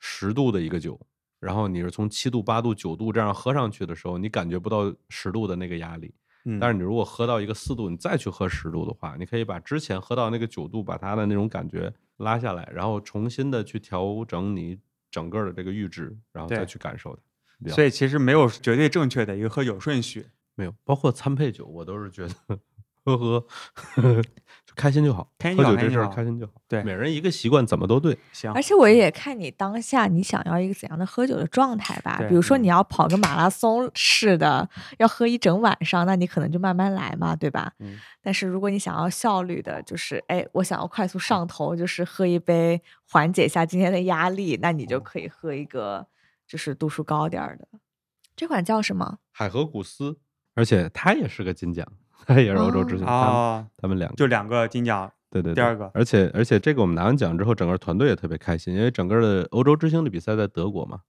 [SPEAKER 3] 十度的一个酒，然后你是从七度、八度、九度这样喝上去的时候，你感觉不到十度的那个压力。
[SPEAKER 1] 嗯，
[SPEAKER 3] 但是你如果喝到一个四度，你再去喝十度的话，你可以把之前喝到那个九度，把它的那种感觉拉下来，然后重新的去调整你整个的这个阈值，然后再去感受它。
[SPEAKER 1] 所以其实没有绝对正确的一个喝酒顺序。
[SPEAKER 3] 没有，包括餐配酒，我都是觉得 喝喝，开心就好，
[SPEAKER 1] 开心就
[SPEAKER 3] 喝酒这事儿
[SPEAKER 1] 好开心就好。对
[SPEAKER 3] 每人一个习惯怎么都对。
[SPEAKER 1] 行
[SPEAKER 2] 而，且我也看你当下你想要一个怎样的喝酒的状态吧。
[SPEAKER 1] 对
[SPEAKER 2] 比如说
[SPEAKER 1] 嗯
[SPEAKER 2] 你要跑个马拉松似的，要喝一整晚上，那你可能就慢慢来嘛，对吧？
[SPEAKER 3] 嗯
[SPEAKER 2] 但是如果你想要效率的，就是哎，我想要快速上头，就是喝一杯缓解一下今天的压力，那你就可以喝一个就是度数高点儿的。这款叫什么？
[SPEAKER 3] 海河古斯，而且它也是个金奖，他也是欧洲之星，他们
[SPEAKER 1] 哦，
[SPEAKER 3] 他们两个
[SPEAKER 1] 就两个金奖，
[SPEAKER 3] 对对对，
[SPEAKER 1] 第二个
[SPEAKER 3] 而且而且这个我们拿完奖之后，整个团队也特别开心，因为整个的欧洲之星的比赛在德国嘛，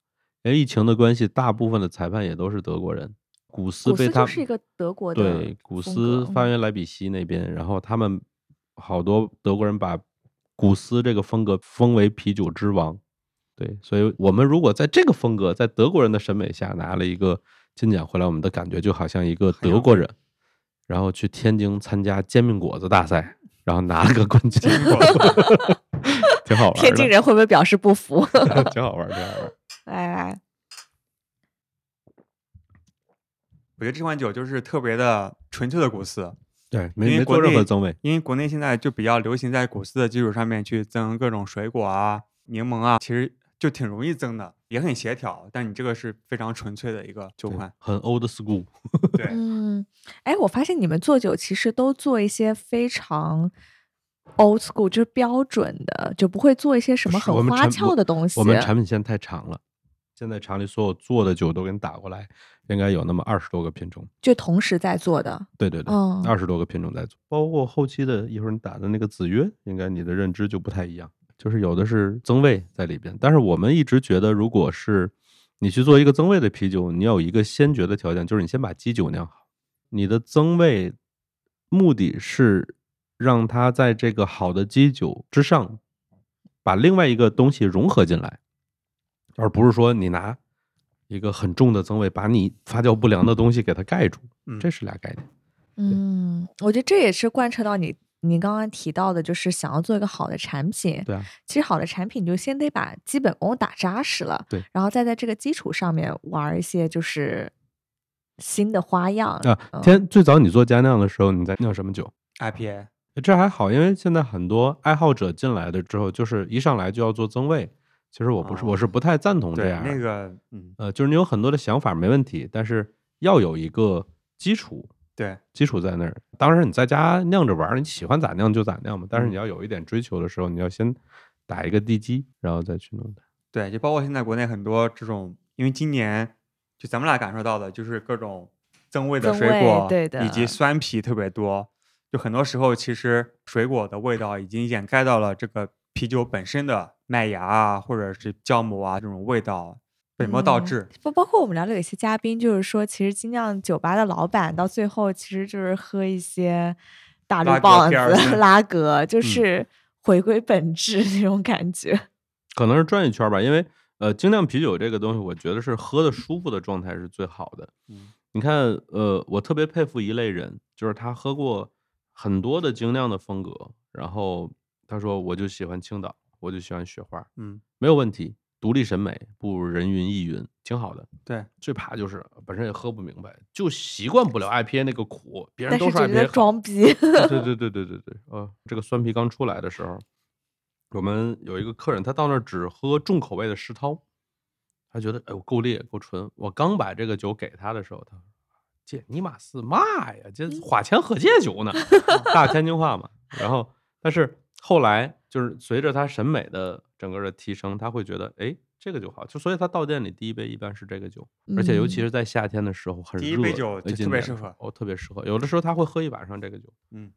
[SPEAKER 3] 因为疫情的关系，大部分的裁判也都是德国人。古斯
[SPEAKER 2] 古
[SPEAKER 3] 被他
[SPEAKER 2] 斯就是一个德国的
[SPEAKER 3] 对古斯发源莱比锡那边，然后他们好多德国人把古斯这个风格封为啤酒之王。对，所以我们如果在这个风格，在德国人的审美下拿了一个金奖回来，我们的感觉就好像一个德国人，然后去天津参加煎饼果子大赛，然后拿了个冠军 挺好玩。
[SPEAKER 2] 天津人会不会表示不服？
[SPEAKER 3] 挺好玩，挺好玩。
[SPEAKER 2] 来来，
[SPEAKER 1] 我觉得这款酒就是特别的纯粹的古斯，
[SPEAKER 3] 对，没没做任何增味。
[SPEAKER 1] 因为国内现在就比较流行在古斯的基础上面去增各种水果啊、柠檬啊，其实就挺容易增的，也很协调。但你这个是非常纯粹的一个酒
[SPEAKER 3] 对
[SPEAKER 1] 款，
[SPEAKER 3] 很 old school。
[SPEAKER 1] 对，
[SPEAKER 2] 嗯，哎，我发现你们做酒其实都做一些非常 old school，就是标准的，就不会做一些什么很花俏的东西。
[SPEAKER 3] 我们产品线太长了，现在厂里所有做的酒都给你打过来，应该有那么二十多个品种。
[SPEAKER 2] 就同时在做的。
[SPEAKER 3] 对对对，
[SPEAKER 2] 嗯
[SPEAKER 3] 二十多个品种在做，包括后期的一会儿你打的那个子曰，应该你的认知就不太一样，就是有的是增味在里边。但是我们一直觉得，如果是你去做一个增味的啤酒，你要有一个先决的条件，就是你先把基酒酿好。你的增味目的是让它在这个好的基酒之上，把另外一个东西融合进来，而不是说你拿一个很重的增味把你发酵不良的东西给它盖住，
[SPEAKER 1] 嗯
[SPEAKER 3] 这是俩概念。
[SPEAKER 2] 嗯，我觉得这也是贯彻到你你刚刚提到的，就是想要做一个好的产品。
[SPEAKER 3] 对啊，
[SPEAKER 2] 其实好的产品就先得把基本功打扎实了，
[SPEAKER 3] 对，
[SPEAKER 2] 然后再在这个基础上面玩一些就是新的花样
[SPEAKER 3] 啊，
[SPEAKER 2] 嗯
[SPEAKER 3] 天，最早你做佳酿的时候，你在酿什么酒
[SPEAKER 1] ？IPA，
[SPEAKER 3] 这还好，因为现在很多爱好者进来的之后，就是一上来就要做增味。其实我不是，我是不太赞同这样。
[SPEAKER 1] 那个，嗯，
[SPEAKER 3] 呃，就是你有很多的想法没问题，但是要有一个基础，
[SPEAKER 1] 对，
[SPEAKER 3] 基础在那儿。当然你在家酿着玩儿，你喜欢咋酿就咋酿嘛。但是
[SPEAKER 1] 嗯
[SPEAKER 3] 你要有一点追求的时候，你要先打一个地基，然后再去弄它。
[SPEAKER 1] 对，就包括现在国内很多这种，因为今年就咱们俩感受到的，就是各种增味的水果，
[SPEAKER 2] 对的
[SPEAKER 1] 以及酸皮特别多。就很多时候，其实水果的味道已经掩盖到了这个啤酒本身的麦芽啊，或者是酵母啊这种味道，本末倒
[SPEAKER 2] 嗯
[SPEAKER 1] 置。
[SPEAKER 2] 包包括我们聊的有一些嘉宾，就是说，其实精酿酒吧的老板到最后其实就是喝一些大绿棒子、拉格，就
[SPEAKER 3] 嗯
[SPEAKER 2] 是回归本质那种感觉。
[SPEAKER 3] 可能是转一圈吧，因为呃，精酿啤酒这个东西，我觉得是喝的舒服的状态是最好的。
[SPEAKER 1] 嗯
[SPEAKER 3] 你看，呃，我特别佩服一类人，就是他喝过很多的精酿的风格，然后他说我就喜欢青岛，我就喜欢雪花，
[SPEAKER 1] 嗯，
[SPEAKER 3] 没有问题，独立审美不如人云亦云，挺好的。
[SPEAKER 1] 对，
[SPEAKER 3] 最怕就是本身也喝不明白，就习惯不了 IPA 那个苦，别人都
[SPEAKER 2] 但是觉得
[SPEAKER 3] IPA
[SPEAKER 2] 装逼，
[SPEAKER 3] 对对对对对对对，呃，这个酸啤刚出来的时候，我们有一个客人，他到那儿只喝重口味的石涛，他觉得哎呦够烈够纯。我刚把这个酒给他的时候，他说：“这尼玛是嘛呀？这花钱喝这酒呢？”大天津话嘛。然后，但是后来就是随着他审美的整个的提升，他会觉得哎这个酒好，就所以他到店里第一杯一般是这个酒，而且尤其
[SPEAKER 2] 嗯
[SPEAKER 3] 是在夏天的时候很热，
[SPEAKER 1] 第一杯酒特别适合
[SPEAKER 3] 哦，特别适合。有的时候他会喝一晚上这个酒。
[SPEAKER 1] 嗯，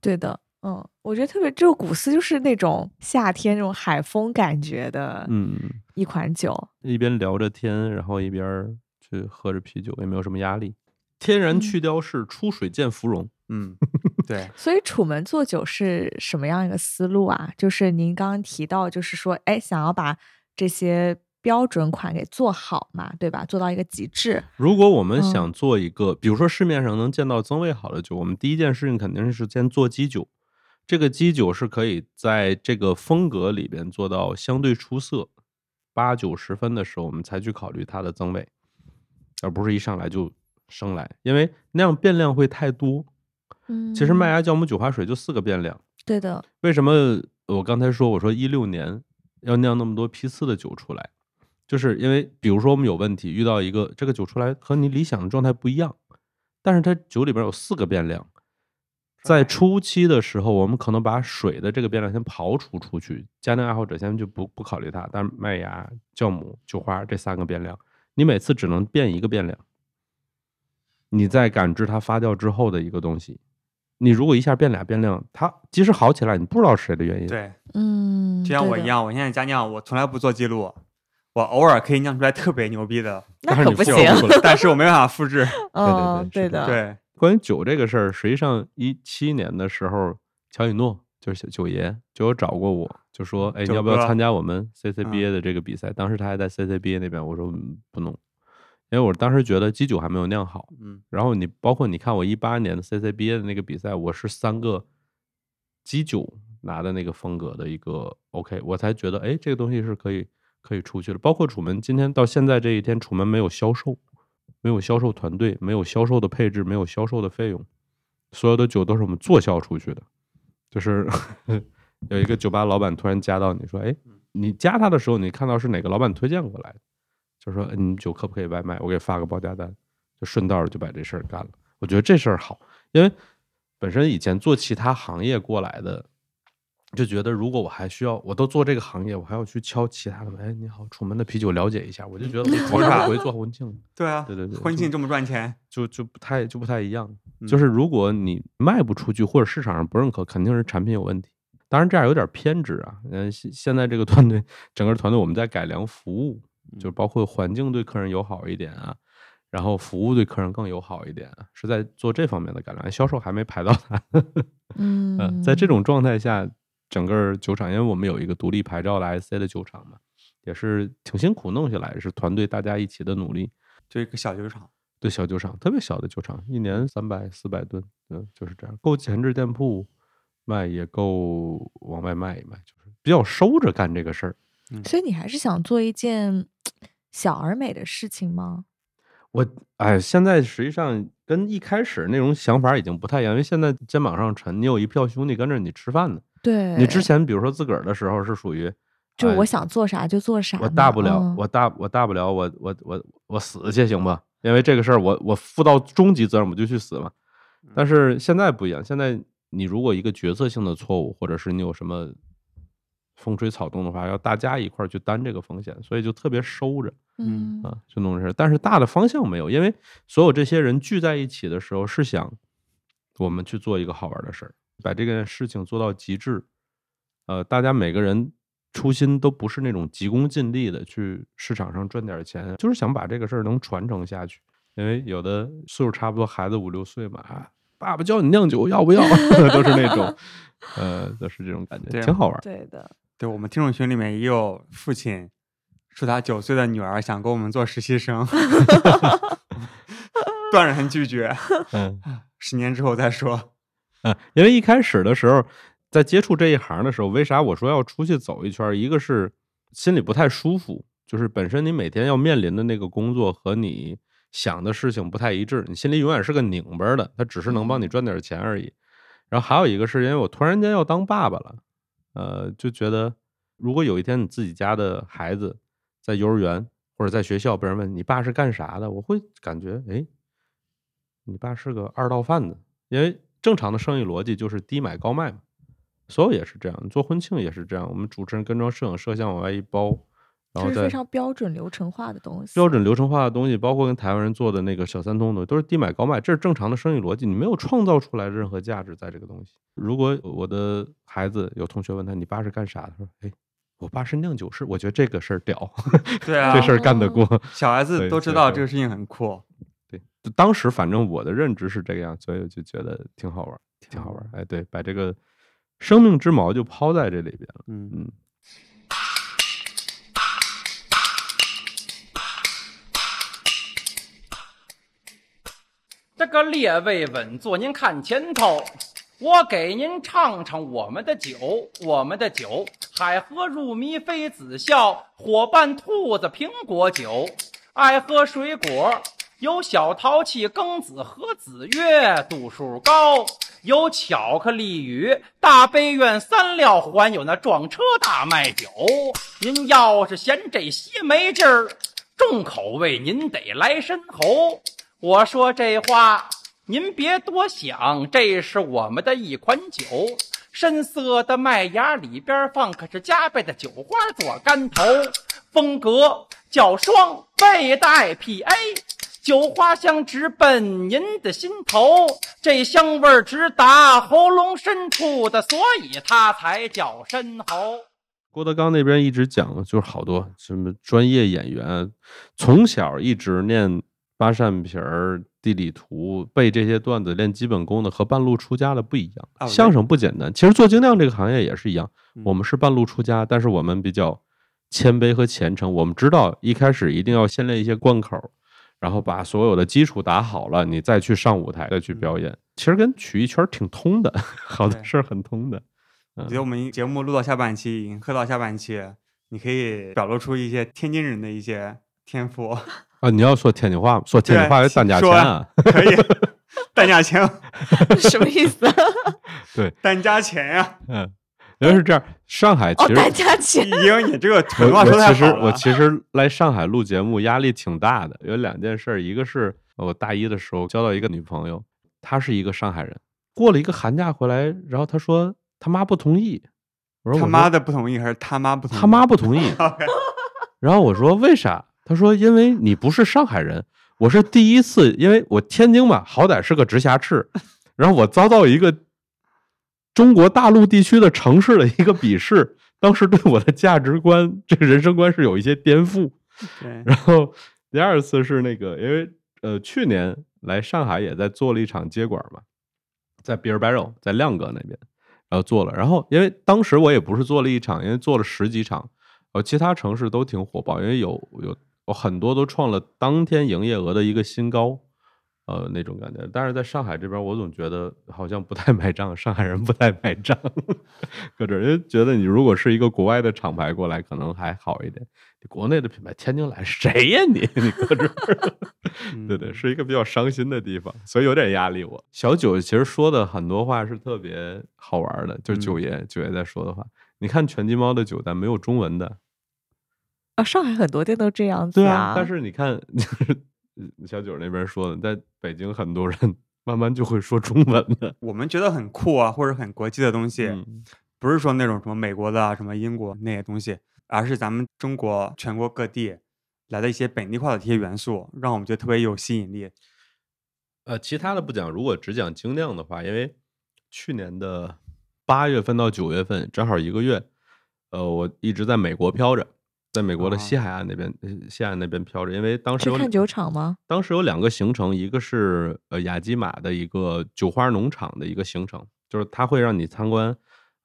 [SPEAKER 2] 对的，嗯，我觉得特别就是古斯就是那种夏天那种海风感觉的
[SPEAKER 3] 嗯。
[SPEAKER 2] 一款酒。
[SPEAKER 3] 一边聊着天，然后一边儿去喝着啤酒，也没有什么压力。天然去雕饰，出水见芙蓉。
[SPEAKER 1] 嗯，对，
[SPEAKER 2] 所以楚门做酒是什么样一个思路啊？就是您刚刚提到，就是说，哎，想要把这些标准款给做好嘛，对吧？做到一个极致。
[SPEAKER 3] 如果我们
[SPEAKER 2] 嗯
[SPEAKER 3] 想做一个，比如说市面上能见到增味好的酒，我们第一件事情肯定是先做基酒。这个基酒是可以在这个风格里边做到相对出色，八九十分的时候，我们才去考虑它的增味，而不是一上来就生来，因为那样变量会太多。
[SPEAKER 2] 嗯，
[SPEAKER 3] 其实麦芽、酵母、酒花水就四个变量。
[SPEAKER 2] 对的，
[SPEAKER 3] 为什么我刚才说我说一六年要酿那么多批次的酒出来，就是因为比如说我们有问题，遇到一个这个酒出来和你理想的状态不一样，但是它酒里边有四个变量，在初期的时候，我们可能把水的这个变量先刨除出去，家庭爱好者先就不不考虑它，但是麦芽、酵母、酒花这三个变量，你每次只能变一个变量，你在感知它发酵之后的一个东西。你如果一下变俩变量，它即使好起来，你不知道是谁的原因。
[SPEAKER 1] 对，
[SPEAKER 2] 嗯，
[SPEAKER 1] 就像，我一样，我现在家酿，我从来不做记录，我偶尔可以酿出来特别牛逼的，
[SPEAKER 2] 那
[SPEAKER 3] 但是你
[SPEAKER 2] 可不行
[SPEAKER 3] 做不出来
[SPEAKER 1] 但是我没办法复制。
[SPEAKER 2] 嗯，
[SPEAKER 3] 对是的
[SPEAKER 2] 的，
[SPEAKER 1] 对，
[SPEAKER 3] 关于酒这个事儿，实际上一七年的时候，乔雨诺就是九爷就有找过我，就说：“哎，你要不要参加我们 CCBA 的这个比赛？”当时他还在 CCBA 那边，我说、嗯、不弄，因为我当时觉得基酒还没有酿好。
[SPEAKER 1] 嗯，
[SPEAKER 3] 然后你包括你看我一八年的 CCBA 的那个比赛，我是三个基酒拿的那个风格的一个 OK，我才觉得哎，这个东西是可以可以出去的。包括楚门今天到现在这一天，楚门没有销售，没有销售团队，没有销售的配置，没有销售的费用，所有的酒都是我们做销出去的。就是 有一个酒吧老板突然加到你说，哎，你加他的时候，你看到是哪个老板推荐过来的，就说嗯你酒可不可以外卖，我给发个报价单，就顺道就把这事儿干了。我觉得这事儿好，因为本身以前做其他行业过来的，就觉得如果我还需要，我都做这个行业，我还要去敲其他的门，哎，你好，楚门的啤酒了解一下，我就觉得我还是回 做婚庆，
[SPEAKER 1] 对啊，
[SPEAKER 3] 对对对，
[SPEAKER 1] 婚庆这么赚钱，
[SPEAKER 3] 就就不太就不太一样。
[SPEAKER 1] 嗯
[SPEAKER 3] 就是如果你卖不出去或者市场上不认可，肯定是产品有问题。当然这样有点偏执啊。嗯，现现在这个团队，整个团队我们在改良服务，就包括环境对客人友好一点啊，然后服务对客人更友好一点啊，是在做这方面的改良。销售还没排到它。
[SPEAKER 2] 嗯
[SPEAKER 3] 嗯，在这种状态下，整个酒厂，因为我们有一个独立牌照的 SC 的酒厂嘛，也是挺辛苦弄下来，是团队大家一起的努力。
[SPEAKER 1] 就一个小酒厂，
[SPEAKER 3] 对小酒厂，特别小的酒厂，一年三百四百吨，嗯，就是这样，够前置店铺卖，也够往外卖一卖，就是比较收着干这个事儿。
[SPEAKER 2] 所以你还是想做一件小而美的事情吗？
[SPEAKER 3] 我哎，现在实际上跟一开始那种想法已经不太一样，因为现在肩膀上沉，你有一票兄弟跟着你吃饭呢。
[SPEAKER 2] 对，
[SPEAKER 3] 你之前比如说自个儿的时候是属于，哎
[SPEAKER 2] 就我想做啥就做啥嘛，
[SPEAKER 3] 我大不了，
[SPEAKER 2] 嗯
[SPEAKER 3] 我大我大不了，我我我我死去行吧？因为这个事儿，我我负到终极责任，我就去死嘛。但是现在不一样，现在你如果一个决策性的错误，或者是你有什么风吹草动的话，要大家一块儿去担这个风险，所以就特别收着
[SPEAKER 2] 嗯
[SPEAKER 3] 啊，就弄这事儿。但是大的方向没有，因为所有这些人聚在一起的时候，是想我们去做一个好玩的事儿，把这件事情做到极致。呃，大家每个人初心都不是那种急功近利的去市场上赚点钱，就是想把这个事儿能传承下去。因为有的岁数差不多，孩子五六岁嘛，啊爸爸教你酿酒要不要？都是那种，呃，都是这种感觉，挺好玩儿。
[SPEAKER 2] 对的，
[SPEAKER 1] 对我们听众群里面也有父亲说他九岁的女儿想跟我们做实习生，断然拒绝，
[SPEAKER 3] 嗯
[SPEAKER 1] 十年之后再说。
[SPEAKER 3] 嗯，因为一开始的时候，在接触这一行的时候，为啥我说要出去走一圈儿？一个是心里不太舒服，就是本身你每天要面临的那个工作和你想的事情不太一致，你心里永远是个拧巴儿的，他只是能帮你赚点钱而已。然后还有一个是因为我突然间要当爸爸了，呃，就觉得如果有一天你自己家的孩子在幼儿园或者在学校被人问你爸是干啥的，我会感觉哎，你爸是个二道贩子，因为正常的生意逻辑就是低买高卖嘛，所有也是这样，做婚庆也是这样，我们主持人跟妆、摄影、摄像往外一包，然后
[SPEAKER 2] 是非常标准流程化的东西，
[SPEAKER 3] 标准流程化的东西，包括跟台湾人做的那个小三通的，都是低买高卖，这是正常的生意逻辑。你没有创造出来任何价值在这个东西。如果我的孩子有同学问他你爸是干啥的，他说哎，我爸是酿酒师，我觉得这个事儿屌，
[SPEAKER 1] 对啊，
[SPEAKER 3] 这事儿干得过。
[SPEAKER 1] 小孩子都知道这个事情很酷。
[SPEAKER 3] 对，就当时反正我的认知是这个样，所以我就觉得挺好玩儿，挺好玩儿。哎，对，把这个生命之矛就抛在这里边了。
[SPEAKER 1] 嗯
[SPEAKER 3] 嗯，
[SPEAKER 4] 这个列位稳坐，您看前头，我给您唱唱我们的酒，我们的酒，海河入迷妃子笑，伙伴兔子苹果酒，爱喝水果，有小淘气庚子和子月，度数高，有巧克力雨、大杯院三料，还有那撞车大麦酒。您要是嫌这些没劲儿，重口味您得来深喉。我说这话您别多想，这是我们的一款酒，深色的麦芽里边放可是加倍的酒花做干头，风格叫双倍的 IPA。酒花香直奔您的心头，这香味直达喉咙深处的，所以它才叫深喉。
[SPEAKER 3] 郭德纲那边一直讲，就是好多什么专业演员，从小一直念八扇皮儿、地理图，背这些段子，练基本功的，和半路出家的不一样。相声不简单，其实做精酿这个行业也是一样，
[SPEAKER 1] 嗯
[SPEAKER 3] 我们是半路出家，但是我们比较谦卑和虔诚。我们知道一开始一定要先练一些贯口，然后把所有的基础打好了，你再去上舞台，再去表演。其实跟曲艺圈儿挺通的，好多
[SPEAKER 1] 对
[SPEAKER 3] 事儿很通的。
[SPEAKER 1] 我觉得我们节目录到下半期，已经喝到下半期，你可以表露出一些天津人的一些天赋，
[SPEAKER 3] 啊，你要说天津话吗，说天津话有单价
[SPEAKER 1] 说
[SPEAKER 3] 钱啊。
[SPEAKER 1] 可以 单价钱，
[SPEAKER 2] 什么意思？
[SPEAKER 1] 对单价钱呀、
[SPEAKER 3] 嗯，原来是这样。上海其
[SPEAKER 2] 哦，
[SPEAKER 3] 实
[SPEAKER 2] 单价钱。
[SPEAKER 1] 英，你这个普通
[SPEAKER 3] 我
[SPEAKER 1] 话说
[SPEAKER 3] 我其实
[SPEAKER 1] 太好了。
[SPEAKER 3] 我其实来上海录节目压力挺大的，有两件事儿，一个是我大一的时候交到一个女朋友，她是一个上海人，过了一个寒假回来，然后她说他妈不同意，我说
[SPEAKER 1] 他
[SPEAKER 3] 我说
[SPEAKER 1] 妈的不同意还是他妈不同意？
[SPEAKER 3] 他妈不同意，然后我说为啥？她说因为你不是上海人，我是第一次，因为我天津嘛，好歹是个直辖市，然后我遭到一个中国大陆地区的城市的一个鄙视，当时对我的价值观、这个人生观是有一些颠覆。
[SPEAKER 1] 对，
[SPEAKER 3] 然后第二次是那个，因为呃去年来上海也在做了一场接管嘛，在 Beer Barrel 在亮哥那边，然后做了，然后因为当时我也不是做了一场，因为做了十几场，呃其他城市都挺火爆，因为有有有很多都创了当天营业额的一个新高。呃，那种感觉，但是在上海这边，我总觉得好像不太买账，上海人不太买账，搁这儿，觉得你如果是一个国外的厂牌过来，可能还好一点。你国内的品牌，天津来谁呀你？你搁这儿，对对，
[SPEAKER 1] 嗯
[SPEAKER 3] 是一个比较伤心的地方，所以有点压力我。小九其实说的很多话是特别好玩的，就
[SPEAKER 1] 是
[SPEAKER 3] 九爷、九爷在说的话。你看拳击猫的酒单没有中文的，
[SPEAKER 2] 啊，上海很多店都这样子
[SPEAKER 3] 对啊，但是你看，就是小九那边说的，在北京很多人慢慢就会说中文了。
[SPEAKER 1] 我们觉得很酷啊，或者很国际的东西，
[SPEAKER 3] 嗯
[SPEAKER 1] 不是说那种什么美国的啊、什么英国那些东西，而是咱们中国全国各地来的一些本地化的这些元素，让我们觉得特别有吸引力。
[SPEAKER 3] 呃，其他的不讲，如果只讲精酿的话，因为去年的八月份到九月份正好一个月，呃，我一直在美国飘着，在美国的西
[SPEAKER 1] 啊
[SPEAKER 3] 海岸那边，呃西海岸那边飘着，因为当时有
[SPEAKER 2] 去看酒厂吗？
[SPEAKER 3] 当时有两个行程，一个是呃雅基马的一个酒花农场的一个行程，就是它会让你参观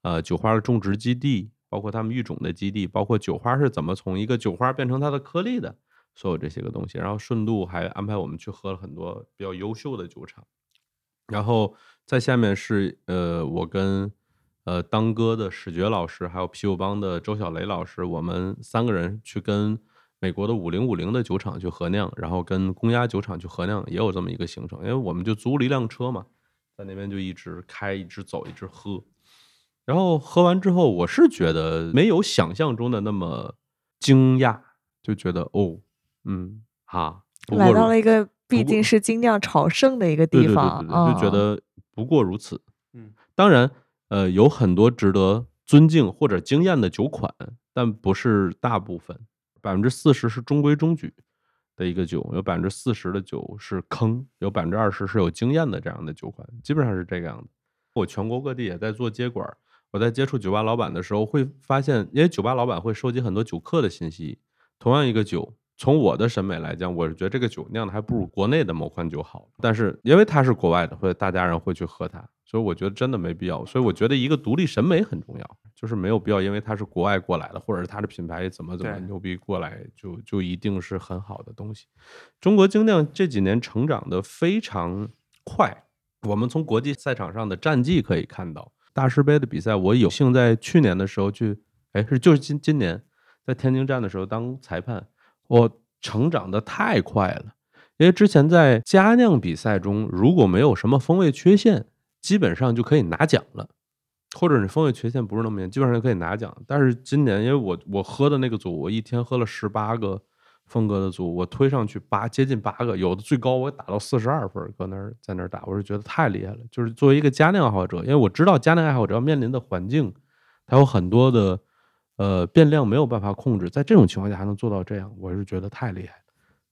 [SPEAKER 3] 呃酒花的种植基地，包括他们育种的基地，包括酒花是怎么从一个酒花变成它的颗粒的，所有这些个东西。然后顺路还安排我们去喝了很多比较优秀的酒厂。然后在下面是呃我跟呃当哥的史觉老师，还有啤酒帮的周小雷老师，我们三个人去跟美国的五零五零的酒厂去合酿，然后跟公鸭酒厂去合酿，也有这么一个行程。因为我们就租了一辆车嘛，在那边就一直开，一直走，一直喝。然后喝完之后，我是觉得没有想象中的那么惊讶，就觉得哦，嗯，哈，
[SPEAKER 2] 来到了一个毕竟是精酿朝圣的一个
[SPEAKER 3] 对对对
[SPEAKER 2] 地方，
[SPEAKER 3] 对对，就觉
[SPEAKER 2] 嗯
[SPEAKER 3] 得不过如此。
[SPEAKER 1] 嗯，
[SPEAKER 3] 当然，呃，有很多值得尊敬或者惊艳的酒款，但不是大部分，百分之四十是中规中矩的一个酒，有百分之四十的酒是坑，有百分之二十是有经验的这样的酒款，基本上是这个样子。我全国各地也在做接管，我在接触酒吧老板的时候，会发现，因为酒吧老板会收集很多酒客的信息，同样一个酒，从我的审美来讲，我是觉得这个酒酿的还不如国内的某款酒好。但是因为它是国外的，会大家人会去喝它，所以我觉得真的没必要。所以我觉得一个独立审美很重要，就是没有必要因为它是国外过来的，或者是它的品牌怎么怎么牛逼过来，就就一定是很好的东西。中国精酿这几年成长的非常快，我们从国际赛场上的战绩可以看到，大师杯的比赛，我有幸在去年的时候去，哎，是就是今今年在天津站的时候当裁判，我成长的太快了。因为之前在佳酿比赛中，如果没有什么风味缺陷，基本上就可以拿奖了，或者你风味缺陷不是那么严，基本上就可以拿奖。但是今年因为我我喝的那个组，我一天喝了十八个风格的组，我推上去八接近八个，有的最高我打到四十二分，搁那儿在那儿打，我是觉得太厉害了。就是作为一个佳酿爱好者，因为我知道佳酿爱好者要面临的环境，它有很多的呃变量没有办法控制，在这种情况下还能做到这样，我是觉得太厉害。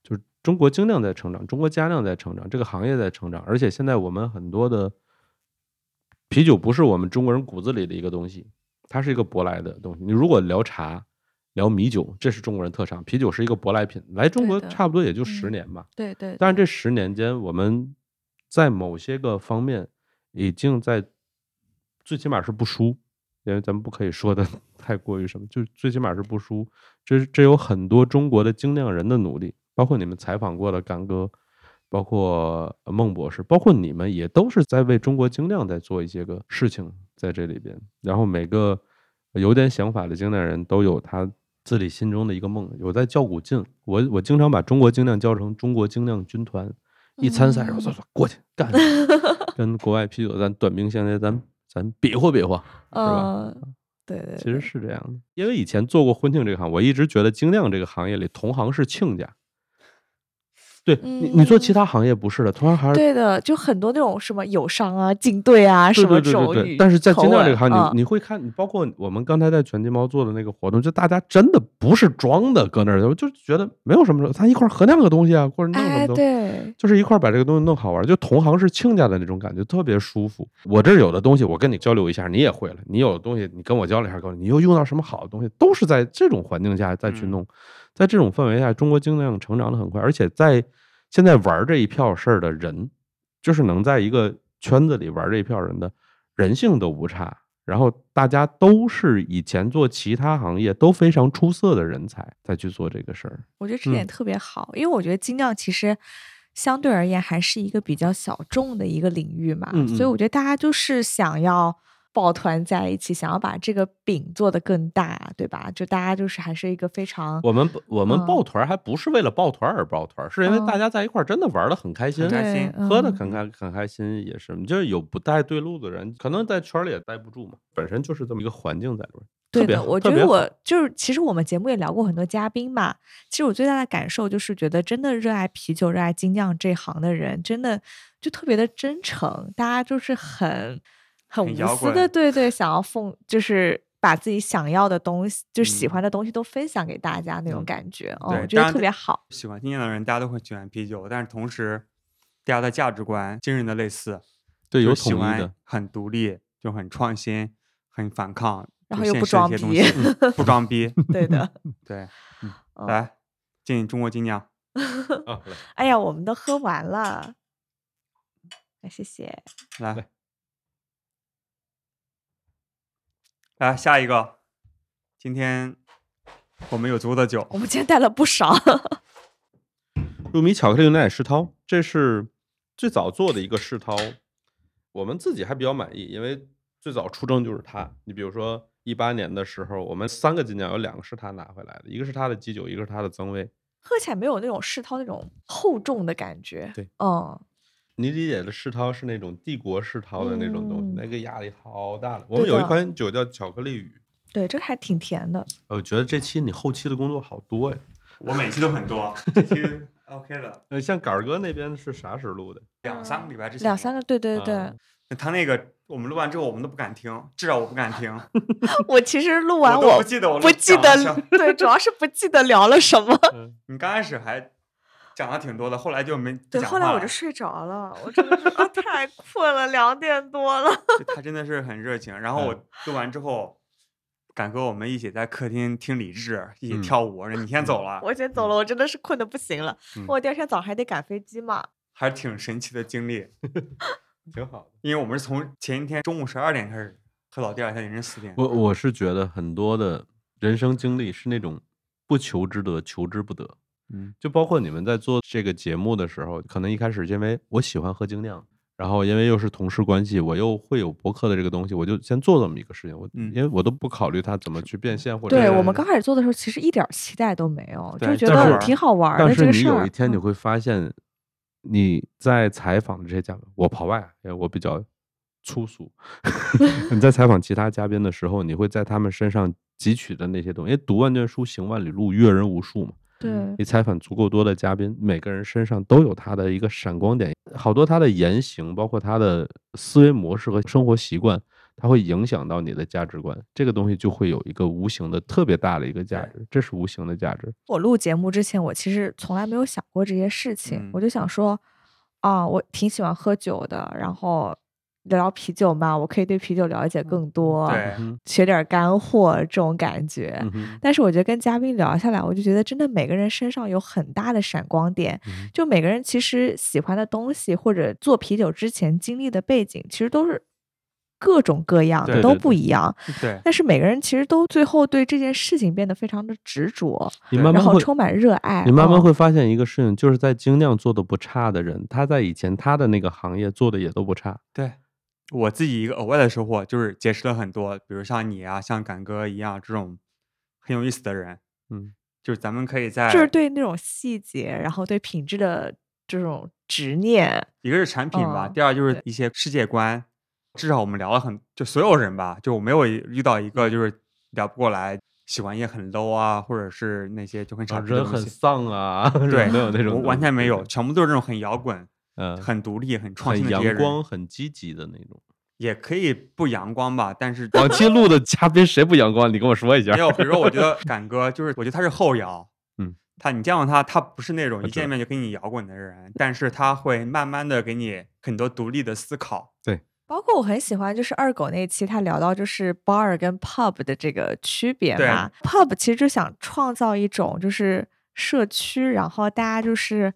[SPEAKER 3] 就是中国精酿在成长，中国佳酿在成长，这个行业在成长，而且现在我们很多的啤酒不是我们中国人骨子里的一个东西，它是一个舶来的东西。你如果聊茶、聊米酒，这是中国人特长，啤酒是一个舶来品，来中国差不多也就十
[SPEAKER 2] 嗯
[SPEAKER 3] 年吧。
[SPEAKER 2] 对对，
[SPEAKER 3] 但是这十年间，我们在某些个方面已经在最起码是不输，因为咱们不可以说的 太过于什么，就最起码是不输。这这有很多中国的精酿人的努力，包括你们采访过的干哥，包括呃孟博士，包括你们也都是在为中国精酿在做一些个事情在这里边。然后每个有点想法的精酿人都有他自己心中的一个梦，有在较股劲。我我经常把中国精酿叫成中国精酿军团，一参赛，然后
[SPEAKER 2] 嗯
[SPEAKER 3] 说说过去干，跟国外啤酒咱短兵相接，咱咱比划比划，是吧？
[SPEAKER 2] 嗯，对对，
[SPEAKER 3] 其实是这样的，因为以前做过婚庆这个行，我一直觉得精酿这个行业里同行是亲家。对你，你做其
[SPEAKER 2] 嗯
[SPEAKER 3] 他行业不是的，同行还是
[SPEAKER 2] 对的，就很多那种什么友商啊、竞队啊什么
[SPEAKER 3] 对对但是在
[SPEAKER 2] 口
[SPEAKER 3] 精酿这个行，
[SPEAKER 2] 业嗯
[SPEAKER 3] 你你会看，你包括我们刚才在全金猫做的那个活动，就大家真的不是装的，搁那儿，我就觉得没有什么，咱一块儿合酿个东西啊，或者弄什么
[SPEAKER 2] 哎，
[SPEAKER 3] 东西。
[SPEAKER 2] 对，
[SPEAKER 3] 就是一块儿把这个东西弄好玩儿，就同行是亲家的那种感觉，特别舒服。我这儿有的东西，我跟你交流一下，你也会了；你有的东西，你跟我交流一下，告诉你又用到什么好的东西，都是在这种环境下再去
[SPEAKER 1] 嗯
[SPEAKER 3] 弄，在这种氛围下，中国精酿成长的很快，而且在现在玩这一票事儿的人，就是能在一个圈子里玩这一票人的人性都不差，然后大家都是以前做其他行业都非常出色的人才，再去做这个事儿。
[SPEAKER 2] 我觉得这点
[SPEAKER 3] 嗯
[SPEAKER 2] 特别好，因为我觉得精酿其实相对而言还是一个比较小众的一个领域嘛，
[SPEAKER 3] 嗯嗯
[SPEAKER 2] 所以我觉得大家就是想要抱团在一起，想要把这个饼做得更大，对吧？就大家就是还是一个非常
[SPEAKER 3] 我们我们
[SPEAKER 2] 嗯
[SPEAKER 3] 抱团儿还不是为了抱团儿而抱团儿，是因为大
[SPEAKER 2] 嗯
[SPEAKER 3] 家在一块儿真的玩的很开心，
[SPEAKER 1] 开心
[SPEAKER 2] 嗯
[SPEAKER 3] 喝的很开很开心，也是就是有不带对路的人，可能在圈儿里也待不住嘛，本身就是这么一个环境在里边
[SPEAKER 2] 对的，我觉得我就是，其实我们节目也聊过很多嘉宾嘛。其实我最大的感受就是，觉得真的热爱啤酒、热爱精酿这行的人，真的就特别的真诚，大家就是很很无私的，对对，想要奉，就是把自己想要的东西，就喜
[SPEAKER 1] 嗯
[SPEAKER 2] 欢的东西都分享给大家那种
[SPEAKER 3] 嗯
[SPEAKER 2] 感觉，嗯，
[SPEAKER 1] 对
[SPEAKER 2] 我觉得特别好。
[SPEAKER 1] 喜欢精酿的人，大家都会喜欢啤酒，但是同时，大家的价值观惊人的类似，
[SPEAKER 3] 对有
[SPEAKER 1] 喜欢
[SPEAKER 3] 的，
[SPEAKER 1] 很独立，就很创新，很反抗，
[SPEAKER 2] 然后又 不装逼
[SPEAKER 1] 不装逼。
[SPEAKER 2] 对的，
[SPEAKER 1] 对，
[SPEAKER 2] 嗯
[SPEAKER 1] 来进中国精酿，
[SPEAKER 2] 哎呀，我们都喝完了，哎，谢谢。
[SPEAKER 1] 来
[SPEAKER 3] 来
[SPEAKER 1] 来下一个，今天我们有足够的酒
[SPEAKER 2] 我，们今天带了不少，
[SPEAKER 3] 入迷巧克力牛奶世涛，这是最早做的一个世涛，我们自己还比较满意，因为最早出征就是他。你比如说一八年的时候，我们三个金奖有两个是他拿回来的，一个是他的基酒，一个是他的增味。
[SPEAKER 2] 喝起来没有那种世涛那种厚重的感觉。
[SPEAKER 3] 对，
[SPEAKER 2] 嗯，
[SPEAKER 3] 你理解的世涛是那种帝国世涛的那种东西，
[SPEAKER 2] 嗯
[SPEAKER 3] 那个压力好大了。我们有一款酒叫巧克力雨，
[SPEAKER 2] 对，这个还挺甜的。
[SPEAKER 3] 我觉得这期你后期的工作好多呀。
[SPEAKER 1] 我每期都很多，这期 OK 了，
[SPEAKER 3] 呃，像杆儿哥那边是啥时候录的？
[SPEAKER 1] 两三个礼拜之前，
[SPEAKER 2] 两三个，对对对。
[SPEAKER 3] 啊
[SPEAKER 1] 他那个我们录完之后，我们都不敢听，至少我不敢听，
[SPEAKER 2] 我其实录完
[SPEAKER 1] 我都不记得我
[SPEAKER 2] 不记得对，主要是不记得聊了什么。
[SPEAKER 3] 嗯
[SPEAKER 1] 你刚开始还讲了挺多的，后来就没不
[SPEAKER 2] 对，
[SPEAKER 1] 讲
[SPEAKER 2] 后来我就睡着了，我真的是啊，太困了，两点多了。
[SPEAKER 1] 他真的是很热情。然后我做完之后，敢跟我们一起在客厅听李志，一起
[SPEAKER 3] 嗯
[SPEAKER 1] 跳舞。我说你先走了，
[SPEAKER 2] 我先走了，我真的是困的不行了。
[SPEAKER 3] 嗯
[SPEAKER 2] 我第二天早上还得赶飞机嘛。
[SPEAKER 1] 还是挺神奇的经历。
[SPEAKER 3] 挺好的。
[SPEAKER 1] 因为我们是从前一天中午十二点开始喝到第二天凌晨四点。
[SPEAKER 3] 我我是觉得很多的人生经历是那种不求之得，求之不得。
[SPEAKER 1] 嗯，
[SPEAKER 3] 就包括你们在做这个节目的时候，可能一开始因为我喜欢喝精酿，然后因为又是同事关系，我又会有博客的这个东西，我就先做这么一个事情。我、
[SPEAKER 1] 嗯
[SPEAKER 3] 因为我都不考虑它怎么去变现或者
[SPEAKER 2] 对我们刚开始做的时候，其实一点期待都没有，就觉得挺好玩的
[SPEAKER 3] 但是
[SPEAKER 2] 这个事儿。
[SPEAKER 3] 你有一天你
[SPEAKER 2] 嗯
[SPEAKER 3] 会发现，你在采访的这些嘉宾，我跑外，因为我比较粗俗。你在采访其他嘉宾的时候，你会在他们身上汲取的那些东西，因为读万卷书，行万里路，阅人无数嘛。
[SPEAKER 2] 对，
[SPEAKER 3] 你采访足够多的嘉宾，每个人身上都有他的一个闪光点，好多他的言行，包括他的思维模式和生活习惯，它会影响到你的价值观。这个东西就会有一个无形的特别大的一个价值，这是无形的价值。
[SPEAKER 2] 我录节目之前，我其实从来没有想过这些事情，
[SPEAKER 1] 嗯
[SPEAKER 2] 我就想说，啊，我挺喜欢喝酒的，然后聊聊啤酒嘛，我可以对啤酒了解更多，
[SPEAKER 1] 对
[SPEAKER 3] 嗯
[SPEAKER 2] 学点干货这种感觉。
[SPEAKER 3] 嗯
[SPEAKER 2] 但是我觉得跟嘉宾聊下来，我就觉得真的每个人身上有很大的闪光点，
[SPEAKER 3] 嗯
[SPEAKER 2] 就每个人其实喜欢的东西或者做啤酒之前经历的背景，其实都是各种各样的，都
[SPEAKER 3] 对对对
[SPEAKER 2] 不一样。
[SPEAKER 1] 对，
[SPEAKER 2] 但是每个人其实都最后对这件事情变得非常的执着，然
[SPEAKER 3] 你慢慢会
[SPEAKER 2] 后充满热爱。
[SPEAKER 3] 你慢慢
[SPEAKER 2] 嗯
[SPEAKER 3] 会发现一个事情，就是在精酿做的不差的人，他在以前他的那个行业做的也都不差。
[SPEAKER 1] 对，我自己一个额外的收获就是结识了很多，比如像你啊，像敢哥一样这种很有意思的人，
[SPEAKER 3] 嗯，
[SPEAKER 1] 就是咱们可以在
[SPEAKER 2] 就是对那种细节，然后对品质的这种执念。
[SPEAKER 1] 一个是产品吧，
[SPEAKER 2] 嗯
[SPEAKER 1] 第二就是一些世界观。至少我们聊了很，就所有人吧，就我没有一遇到一个就是聊不过来，喜欢也很 low 啊，或者是那些就很傻
[SPEAKER 3] 人很。丧啊，
[SPEAKER 1] 对，
[SPEAKER 3] 没有那种
[SPEAKER 1] 我完全没有，全部都是那种很摇滚、
[SPEAKER 3] 嗯，
[SPEAKER 1] 很独立、很创新。
[SPEAKER 3] 阳光、很积极的那种。
[SPEAKER 1] 也可以不阳光吧，但是
[SPEAKER 3] 往期录的嘉宾谁不阳光？你跟我说一下
[SPEAKER 1] 没。有，比如说，我觉得敢哥就是，我觉得他是后摇，
[SPEAKER 3] 嗯，
[SPEAKER 1] 他你见到他，他不是那种一见面就跟你摇滚的人，但是他会慢慢的给你很多独立的思考。
[SPEAKER 2] 对包括我很喜欢，就是二狗那期他聊到就是 bar 跟 pub 的这个区别
[SPEAKER 1] 对
[SPEAKER 2] 嘛。pub 其实就想创造一种就是社区，然后大家就是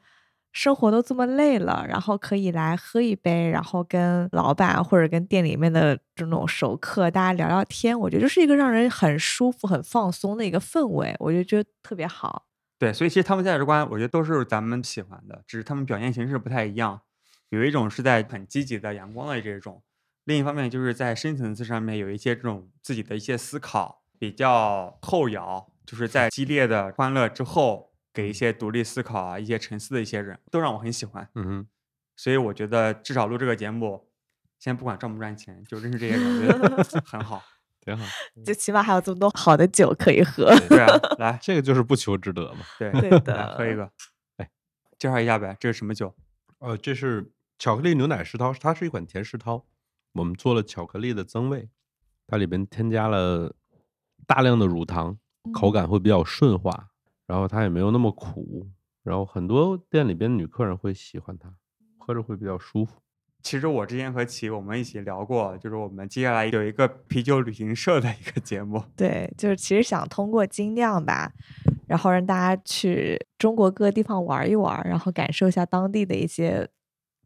[SPEAKER 2] 生活都这么累了，然后可以来喝一杯，然后跟老板或者跟店里面的这种熟客大家聊聊天。我觉得就是一个让人很舒服、很放松的一个氛围，我就觉得特别好。
[SPEAKER 1] 对，所以其实他们价值观，我觉得都是咱们喜欢的，只是他们表现形式不太一样。有一种是在很积极的、阳光的这种，另一方面就是在深层次上面有一些这种自己的一些思考，比较后摇，就是在激烈的欢乐之后，给一些独立思考啊、一些沉思的一些人，都让我很喜欢。
[SPEAKER 3] 嗯哼，
[SPEAKER 1] 所以我觉得至少录这个节目，先不管赚不赚钱，就认识这些人，我觉得很 好。
[SPEAKER 3] 挺好。
[SPEAKER 2] 就起码还有这么多好的酒可以喝。
[SPEAKER 1] 对啊，来，
[SPEAKER 3] 这个就是不求之得嘛。
[SPEAKER 1] 对
[SPEAKER 2] 对
[SPEAKER 1] 来
[SPEAKER 2] 的
[SPEAKER 1] 喝一个，
[SPEAKER 3] 哎，
[SPEAKER 1] 介绍一下呗，这是什么酒？
[SPEAKER 3] 呃，这是巧克力牛奶石涛，它是一款甜石涛。我们做了巧克力的增味，它里边添加了大量的乳糖，口感会比较顺滑，然后它也没有那么苦，然后很多店里边女客人会喜欢它，喝着会比较舒服。
[SPEAKER 1] 其实我之前和琪我们一起聊过，就是我们接下来有一个啤酒旅行社的一个节目，
[SPEAKER 2] 对，就是其实想通过精酿吧，然后让大家去中国各个地方玩一玩，然后感受一下当地的一些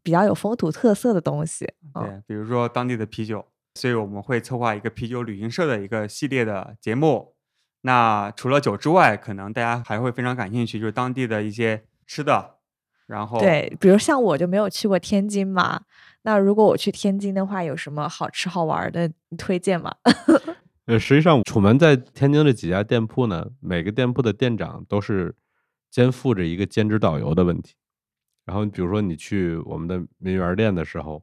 [SPEAKER 2] 比较有风土特色的东西。嗯，
[SPEAKER 1] 对，比如说当地的啤酒，所以我们会策划一个啤酒旅行社的一个系列的节目。那除了酒之外，可能大家还会非常感兴趣，就是当地的一些吃的，然后
[SPEAKER 2] 对，比如像我就没有去过天津嘛，那如果我去天津的话，有什么好吃好玩的推荐吗？
[SPEAKER 3] 呃，实际上楚门在天津这几家店铺呢，每个店铺的店长都是肩负着一个兼职导游的问题。然后，比如说你去我们的名园店的时候，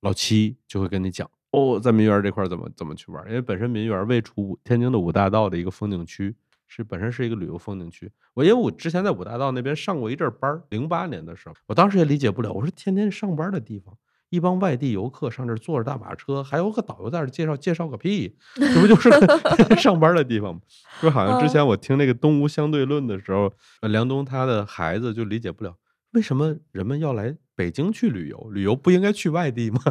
[SPEAKER 3] 老七就会跟你讲哦，在民园这块怎么怎么去玩，因为本身民园位处天津的五大道的一个风景区，是本身是一个旅游风景区。我因为我之前在五大道那边上过一阵班儿，零八年的时候，我当时也理解不了，我说天天上班的地方。一帮外地游客上这儿坐着大马车，还有个导游在这介绍介绍个屁，这不就是个 上班的地方吗？就好像之前我听那个东吴相对论的时候，呃梁冬他的孩子就理解不了，为什么人们要来北京去旅游？旅游不应该去外地吗？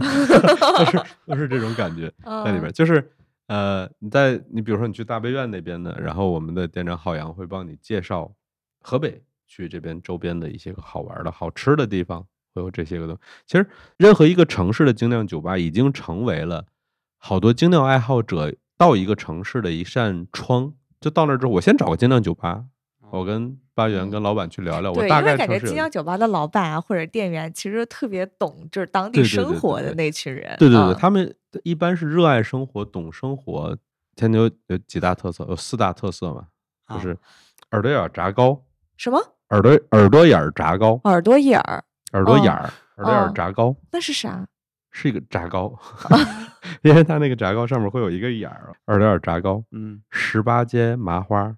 [SPEAKER 3] 就是就是这种感觉 在里边，
[SPEAKER 2] 嗯
[SPEAKER 3] 就是呃，你在你比如说你去大悲院那边呢，然后我们的店长郝阳会帮你介绍河北去这边周边的一些个好玩的好吃的地方，会有这些个东西。其实任何一个城市的精酿酒吧已经成为了好多精酿爱好者到一个城市的一扇窗。就到那之后，我先找个精酿酒吧，我跟八元跟老板去聊聊，我
[SPEAKER 2] 对，
[SPEAKER 3] 大
[SPEAKER 2] 因为感觉
[SPEAKER 3] 概城市有
[SPEAKER 2] 精酿酒吧的老板啊或者店员其实特别懂，就是当地生活的那群人。
[SPEAKER 3] 对对对，
[SPEAKER 2] 嗯
[SPEAKER 3] 他们一般是热爱生活、懂生活。天津有有几大特色，有四大特色嘛，就
[SPEAKER 1] 啊
[SPEAKER 3] 是耳朵眼炸糕，
[SPEAKER 2] 什么
[SPEAKER 3] 耳朵耳朵眼炸糕，
[SPEAKER 2] 耳朵眼儿，
[SPEAKER 3] 耳朵眼
[SPEAKER 2] 哦
[SPEAKER 3] 儿，耳朵眼儿
[SPEAKER 2] 哦
[SPEAKER 3] 炸糕，
[SPEAKER 2] 那是啥？
[SPEAKER 3] 是一个炸糕，因为它那个炸糕上面会有一个眼儿，二点儿炸糕，
[SPEAKER 1] 嗯，
[SPEAKER 3] 十八街麻花，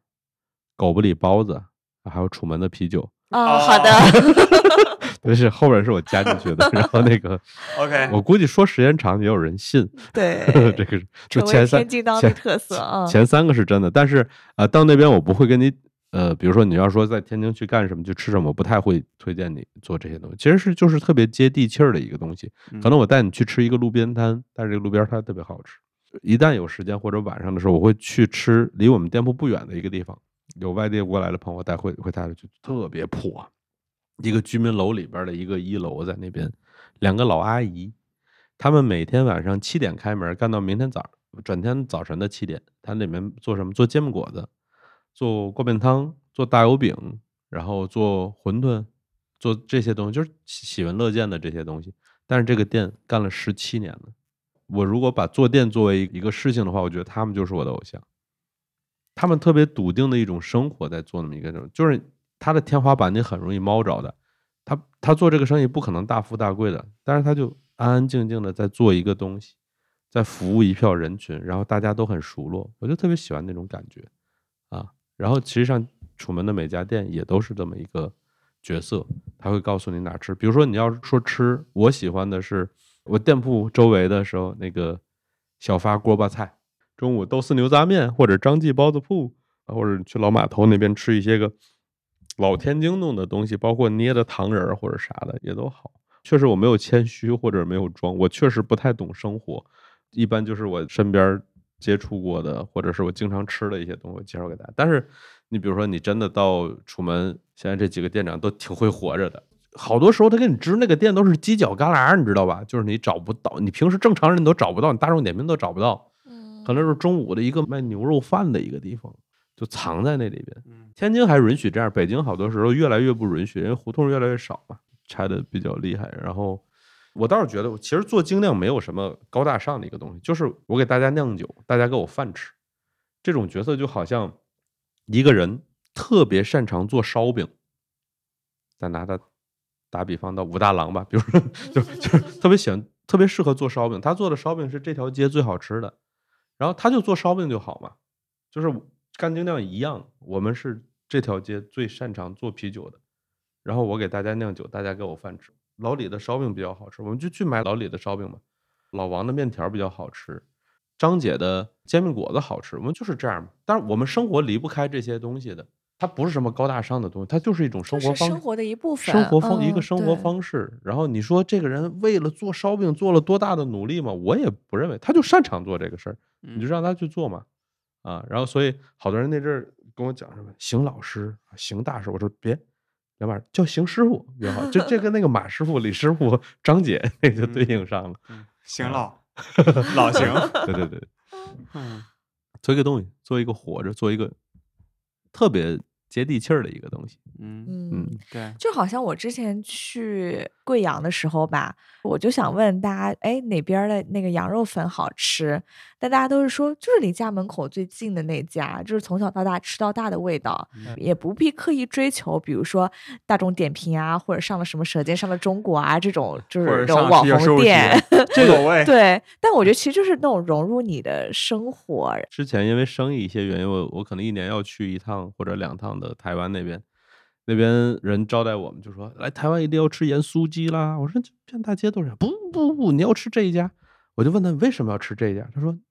[SPEAKER 3] 狗不理包子，还有楚门的啤酒，
[SPEAKER 2] 哦，好的，
[SPEAKER 3] 这是后边是我加进去的。然后那个
[SPEAKER 1] OK，
[SPEAKER 3] 我估计说时间长也有人信，
[SPEAKER 2] 对，
[SPEAKER 3] 这个是就前三
[SPEAKER 2] 天津当地
[SPEAKER 3] 前
[SPEAKER 2] 特色啊。
[SPEAKER 3] 前三个是真的，但是呃，到那边我不会跟你呃，比如说你要说在天津去干什么去吃什么，我不太会推荐你做这些东西。其实是就是特别接地气儿的一个东西。可能我带你去吃一个路边摊，但是这个路边摊特别好吃。一旦有时间或者晚上的时候，我会去吃离我们店铺不远的一个地方，有外地过来的朋友带会会带着去，特别破，一个居民楼里边的一个一楼在那边，两个老阿姨，他们每天晚上七点开门，干到明天早转天早晨的七点，他里面做什么？做煎饼果子，做锅面汤，做大油饼，然后做馄饨，做这些东西，就是喜闻乐见的这些东西。但是这个店干了十七年了。我如果把做店作为一个事情的话，我觉得他们就是我的偶像。他们特别笃定的一种生活在做那么一个种，就是他的天花板你很容易猫着的。他他做这个生意不可能大富大贵的，但是他就安安静静的在做一个东西，在服务一票人群，然后大家都很熟络，我就特别喜欢那种感觉啊。然后其实上楚门的每家店也都是这么一个角色，他会告诉你哪吃。比如说你要说吃，我喜欢的是我店铺周围的时候那个小发锅巴菜，中午豆丝牛杂面或者张记包子铺，或者去老码头那边吃一些个老天津弄的东西，包括捏的糖人儿或者啥的也都好。确实我没有谦虚或者没有装，我确实不太懂生活，一般就是我身边接触过的或者是我经常吃的一些东西介绍给大家。但是你比如说你真的到楚门，现在这几个店长都挺会活着的。好多时候他给你支那个店都是犄角旮旯，你知道吧？就是你找不到，你平时正常人都找不到，你大众点评都找不到。可能是中午的一个卖牛肉饭的一个地方，就藏在那里边。
[SPEAKER 1] 嗯
[SPEAKER 3] 天津还允许这样，北京好多时候越来越不允许，因为胡同越来越少嘛，拆的比较厉害。然后我倒是觉得，其实做精酿没有什么高大上的一个东西，就是我给大家酿酒，大家给我饭吃。这种角色就好像一个人特别擅长做烧饼，咱拿他打比方到武大郎吧，比如说 就就是特别喜欢，特别适合做烧饼。他做的烧饼是这条街最好吃的，然后他就做烧饼就好嘛，就是干净量一样，我们是这条街最擅长做啤酒的，然后我给大家酿酒，大家给我饭吃。老李的烧饼比较好吃，我们就去买老李的烧饼嘛。老王的面条比较好吃，张姐的煎饼果子好吃，我们就是这样嘛。但是我们生活离不开这些东西的，它不是什么高大上的东西，它就是一种生活方式。
[SPEAKER 2] 生活的一部分，
[SPEAKER 3] 生活方、一个
[SPEAKER 2] 嗯
[SPEAKER 3] 生活方式。然后你说这个人为了做烧饼做了多大的努力吗？我也不认为，他就擅长做这个事儿，你就让他去做嘛。啊，然后所以好多人那阵儿跟我讲什么邢老师、邢大师，我说别，两把叫邢师傅比较好。这这跟那个马师傅、李师傅、张姐 那就对应上了。
[SPEAKER 1] 嗯，行老 老邢，
[SPEAKER 3] 对对对，
[SPEAKER 1] 嗯
[SPEAKER 3] 做一个东西，做一个活着，做一个特别接地气儿的一个东西。
[SPEAKER 1] 嗯
[SPEAKER 2] 嗯
[SPEAKER 3] 嗯，
[SPEAKER 1] 对，
[SPEAKER 2] 就好像我之前去贵阳的时候吧，我就想问大家，哎，哪边儿的那个羊肉粉好吃？但大家都是说，就是离家门口最近的那家，就是从小到大吃到大的味道，也不必刻意追求，比如说大众点评啊，或者上了什么《舌尖上的中国》啊这种，就是这种网红店。
[SPEAKER 1] 这种味
[SPEAKER 2] 对，但我觉得其实就是那种融入你的生活，
[SPEAKER 3] 之前因为生意一些原因，我我可能一年要去一趟或者两趟的台湾那边，那边人招待我们就说来台湾一定要吃盐酥鸡啦。我说这遍大街都是，不不不，你要吃这一家。我就问他为什么要吃这一家，他说。嗯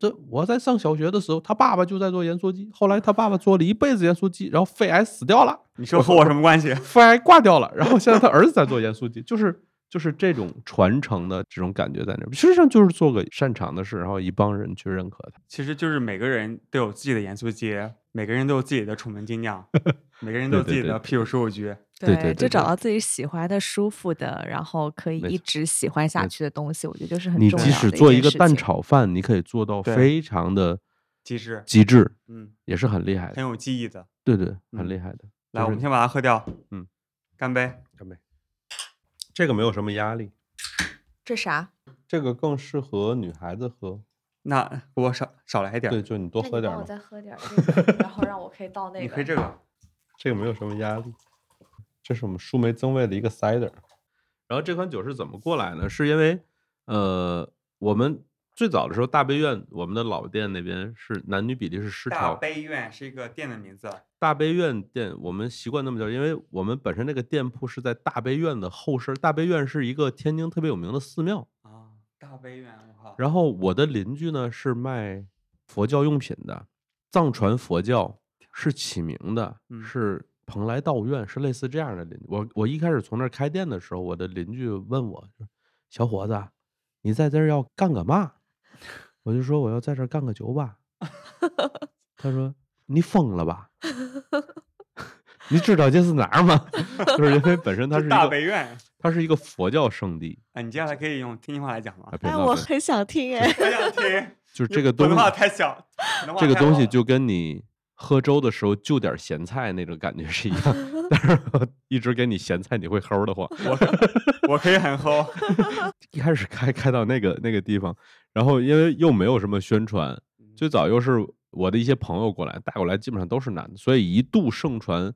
[SPEAKER 3] 这我在上小学的时候，他爸爸就在做盐酥鸡，后来他爸爸做了一辈子盐酥鸡，然后肺癌死掉了。
[SPEAKER 1] 你说和我什么关系？
[SPEAKER 3] 肺癌挂掉了，然后现在他儿子在做盐酥鸡，就是就是这种传承的这种感觉在那边。实际上就是做个擅长的事，然后一帮人去认可他。
[SPEAKER 1] 其实就是每个人都有自己的盐酥鸡，每个人都有自己的楚门精酿，每个人都有自己
[SPEAKER 3] 对对对
[SPEAKER 1] 的啤酒十五局。
[SPEAKER 3] 对对对
[SPEAKER 2] 就找到自己喜欢的、舒服的，然后可以一直喜欢下去的东西，我觉得就是很
[SPEAKER 3] 你即
[SPEAKER 2] 重要的
[SPEAKER 3] 使做一个蛋炒饭，你可以做到非常的
[SPEAKER 1] 极致，
[SPEAKER 3] 极致，
[SPEAKER 1] 嗯，
[SPEAKER 3] 也是很厉害的。
[SPEAKER 1] 很有记忆的。
[SPEAKER 3] 对对，很
[SPEAKER 1] 嗯
[SPEAKER 3] 厉害的。
[SPEAKER 1] 来，我们先把它喝掉。
[SPEAKER 3] 嗯，
[SPEAKER 1] 干杯。
[SPEAKER 3] 干杯。这个没有什么压力，
[SPEAKER 2] 这啥？
[SPEAKER 3] 这个更适合女孩子喝。
[SPEAKER 1] 那给我少少来一点儿。
[SPEAKER 3] 对，就你多喝点儿我。
[SPEAKER 2] 再喝点这个，然后让我可以倒 那个
[SPEAKER 1] 你可以这个。
[SPEAKER 3] 这个没有什么压力。这是我们树莓增味的一个 cider。然后这款酒是怎么过来呢？是因为呃，我们最早的时候，大悲院我们的老店那边是男女比例是失调大。
[SPEAKER 1] 悲院是一个店的名字，
[SPEAKER 3] 大悲院店我们习惯那么叫，因为我们本身那个店铺是在大悲院的后身。大悲院是一个天津特别有名的寺庙。然后我的邻居呢是卖佛教用品的，藏传佛教是起名的，
[SPEAKER 1] 嗯
[SPEAKER 3] 是蓬莱道院，是类似这样的邻居。我我一开始从那儿开店的时候，我的邻居问我：“小伙子，你在这儿要干个嘛？”我就说：“我要在这儿干个酒吧。”他说：“你疯了吧？你知道这是哪儿吗？就是因为本身它是一
[SPEAKER 1] 大
[SPEAKER 3] 个
[SPEAKER 1] 悲院
[SPEAKER 3] 它是一个佛教圣地。
[SPEAKER 1] 啊，你接下来可以用天津话来讲吗
[SPEAKER 2] 哎，我很想听 哎。
[SPEAKER 1] 我想听，
[SPEAKER 3] 就是这个东西
[SPEAKER 1] 普通话太小，
[SPEAKER 3] 这个东西就跟你喝粥的时候就点咸菜那种感觉是一样，但是我一直给你咸菜，你会齁的慌。
[SPEAKER 1] 我我可以很齁，
[SPEAKER 3] 一开始开开到那个那个地方，然后因为又没有什么宣传，最早又是我的一些朋友过来带过来，基本上都是男的，所以一度盛传，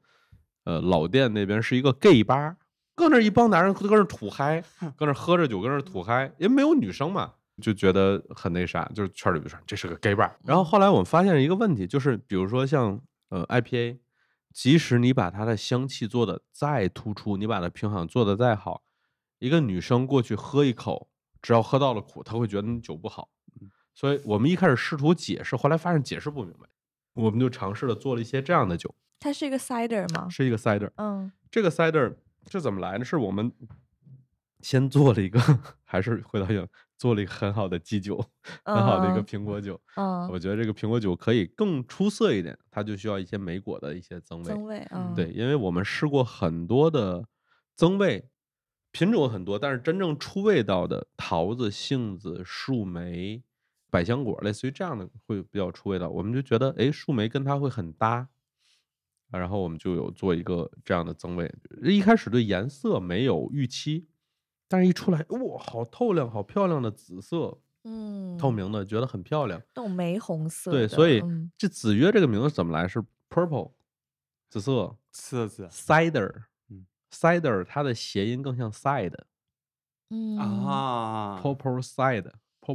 [SPEAKER 3] 呃，老店那边是一个 gay 吧，搁那一帮男人搁那吐嗨，搁那喝着酒，搁那吐嗨，也没有女生嘛。就觉得很那啥，就是圈里边说这是个 gay bar。然后后来我们发现一个问题，就是比如说像呃 IPA，即使你把它的香气做的再突出，你把它平衡做的再好，一个女生过去喝一口，只要喝到了苦，她会觉得你酒不好。所以我们一开始试图解释，后来发现解释不明白，我们就尝试了做了一些这样的酒，
[SPEAKER 2] 它是一个 cider 吗？
[SPEAKER 3] 是一个 cider。
[SPEAKER 2] 嗯
[SPEAKER 3] 这个 cider 是怎么来的？是我们先做了一个，还是回到原做了一个很好的基酒，很好的一个
[SPEAKER 2] 嗯
[SPEAKER 3] 苹果酒。
[SPEAKER 2] 嗯，
[SPEAKER 3] 我觉得这个苹果酒可以更出色一点，它就需要一些莓果的一些增味。
[SPEAKER 2] 增味，嗯，
[SPEAKER 3] 对，因为我们试过很多的增味品种很多，但是真正出味道的桃子、杏子、树莓、百香果，类似于这样的会比较出味道。我们就觉得，哎，树莓跟它会很搭，啊然后我们就有做一个这样的增味。一开始对颜色没有预期，但是一出来，哇，好透亮、好漂亮的紫色，
[SPEAKER 2] 嗯，
[SPEAKER 3] 透明的，觉得很漂亮。
[SPEAKER 2] 那种玫红色
[SPEAKER 3] 对，所以
[SPEAKER 2] 嗯
[SPEAKER 3] 这子曰这个名字怎么来？是 purple，紫色
[SPEAKER 1] 色子
[SPEAKER 3] ，cider，
[SPEAKER 1] 嗯
[SPEAKER 3] ，cider 它的谐音更像 side，purple
[SPEAKER 2] 嗯
[SPEAKER 1] 啊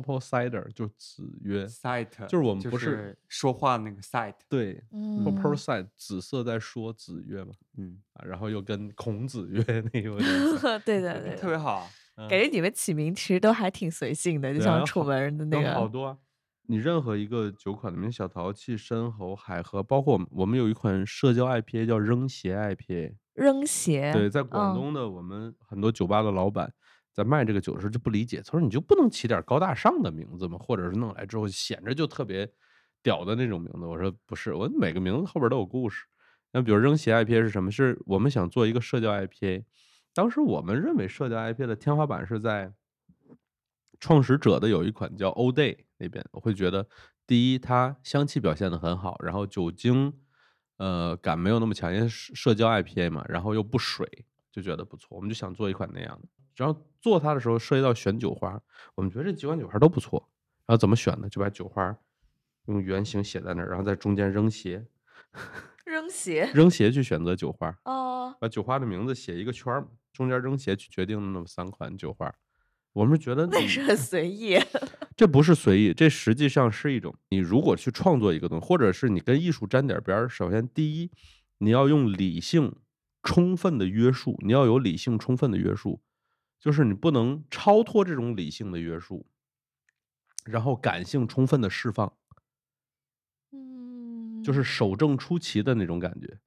[SPEAKER 3] cider 就子曰
[SPEAKER 1] ，，sight
[SPEAKER 3] 就是我们不
[SPEAKER 1] 是说话那个 sight，
[SPEAKER 3] 对
[SPEAKER 2] 嗯
[SPEAKER 3] ，purple side，紫色在说子曰嘛，
[SPEAKER 1] 嗯，
[SPEAKER 3] 啊，然后又跟孔子曰 那个
[SPEAKER 2] 对的对，
[SPEAKER 1] 特别好，
[SPEAKER 3] 嗯
[SPEAKER 2] 感觉你们起名其实都还挺随性的，就像楚门的那
[SPEAKER 3] 个好，多啊。你任何一个酒款里面，小淘气、深喉、海河，包括我们我们有一款社交 IPA 叫扔鞋 IPA，
[SPEAKER 2] 扔鞋，
[SPEAKER 3] 对，在广
[SPEAKER 2] 嗯。
[SPEAKER 3] 东的我们很多酒吧的老板在卖这个酒的时候就不理解，他说你就不能起点高大上的名字吗？或者是弄来之后显着就特别屌的那种名字？我说不是，我每个名字后边都有故事。那比如扔鞋 IPA 是什么？是我们想做一个社交 IPA，当时我们认为社交 IPA 的天花板是在创始者的有一款叫 O Day 那边，我会觉得第一，它香气表现的很好，然后酒精呃感没有那么强，因为社交 IPA 嘛，然后又不水，就觉得不错，我们就想做一款那样的。然后做它的时候涉及到选酒花，我们觉得这几款酒花都不错，然后怎么选呢？就把酒花用圆形写在那儿，然后在中间扔鞋，
[SPEAKER 2] 扔鞋，
[SPEAKER 3] 扔鞋去选择酒花，
[SPEAKER 2] 哦，
[SPEAKER 3] 把酒花的名字写一个圈儿，中间扔鞋去决定那么三款酒花。我们是觉得
[SPEAKER 2] 那是很随意，
[SPEAKER 3] 这不是随意，这实际上是一种你如果去创作一个东西，或者是你跟艺术沾点边儿，首先第一，你要用理性充分的约束，你要有理性充分的约束，就是你不能超脱这种理性的约束，然后感性充分的释放，
[SPEAKER 2] 嗯，
[SPEAKER 3] 就是守正出奇的那种感觉。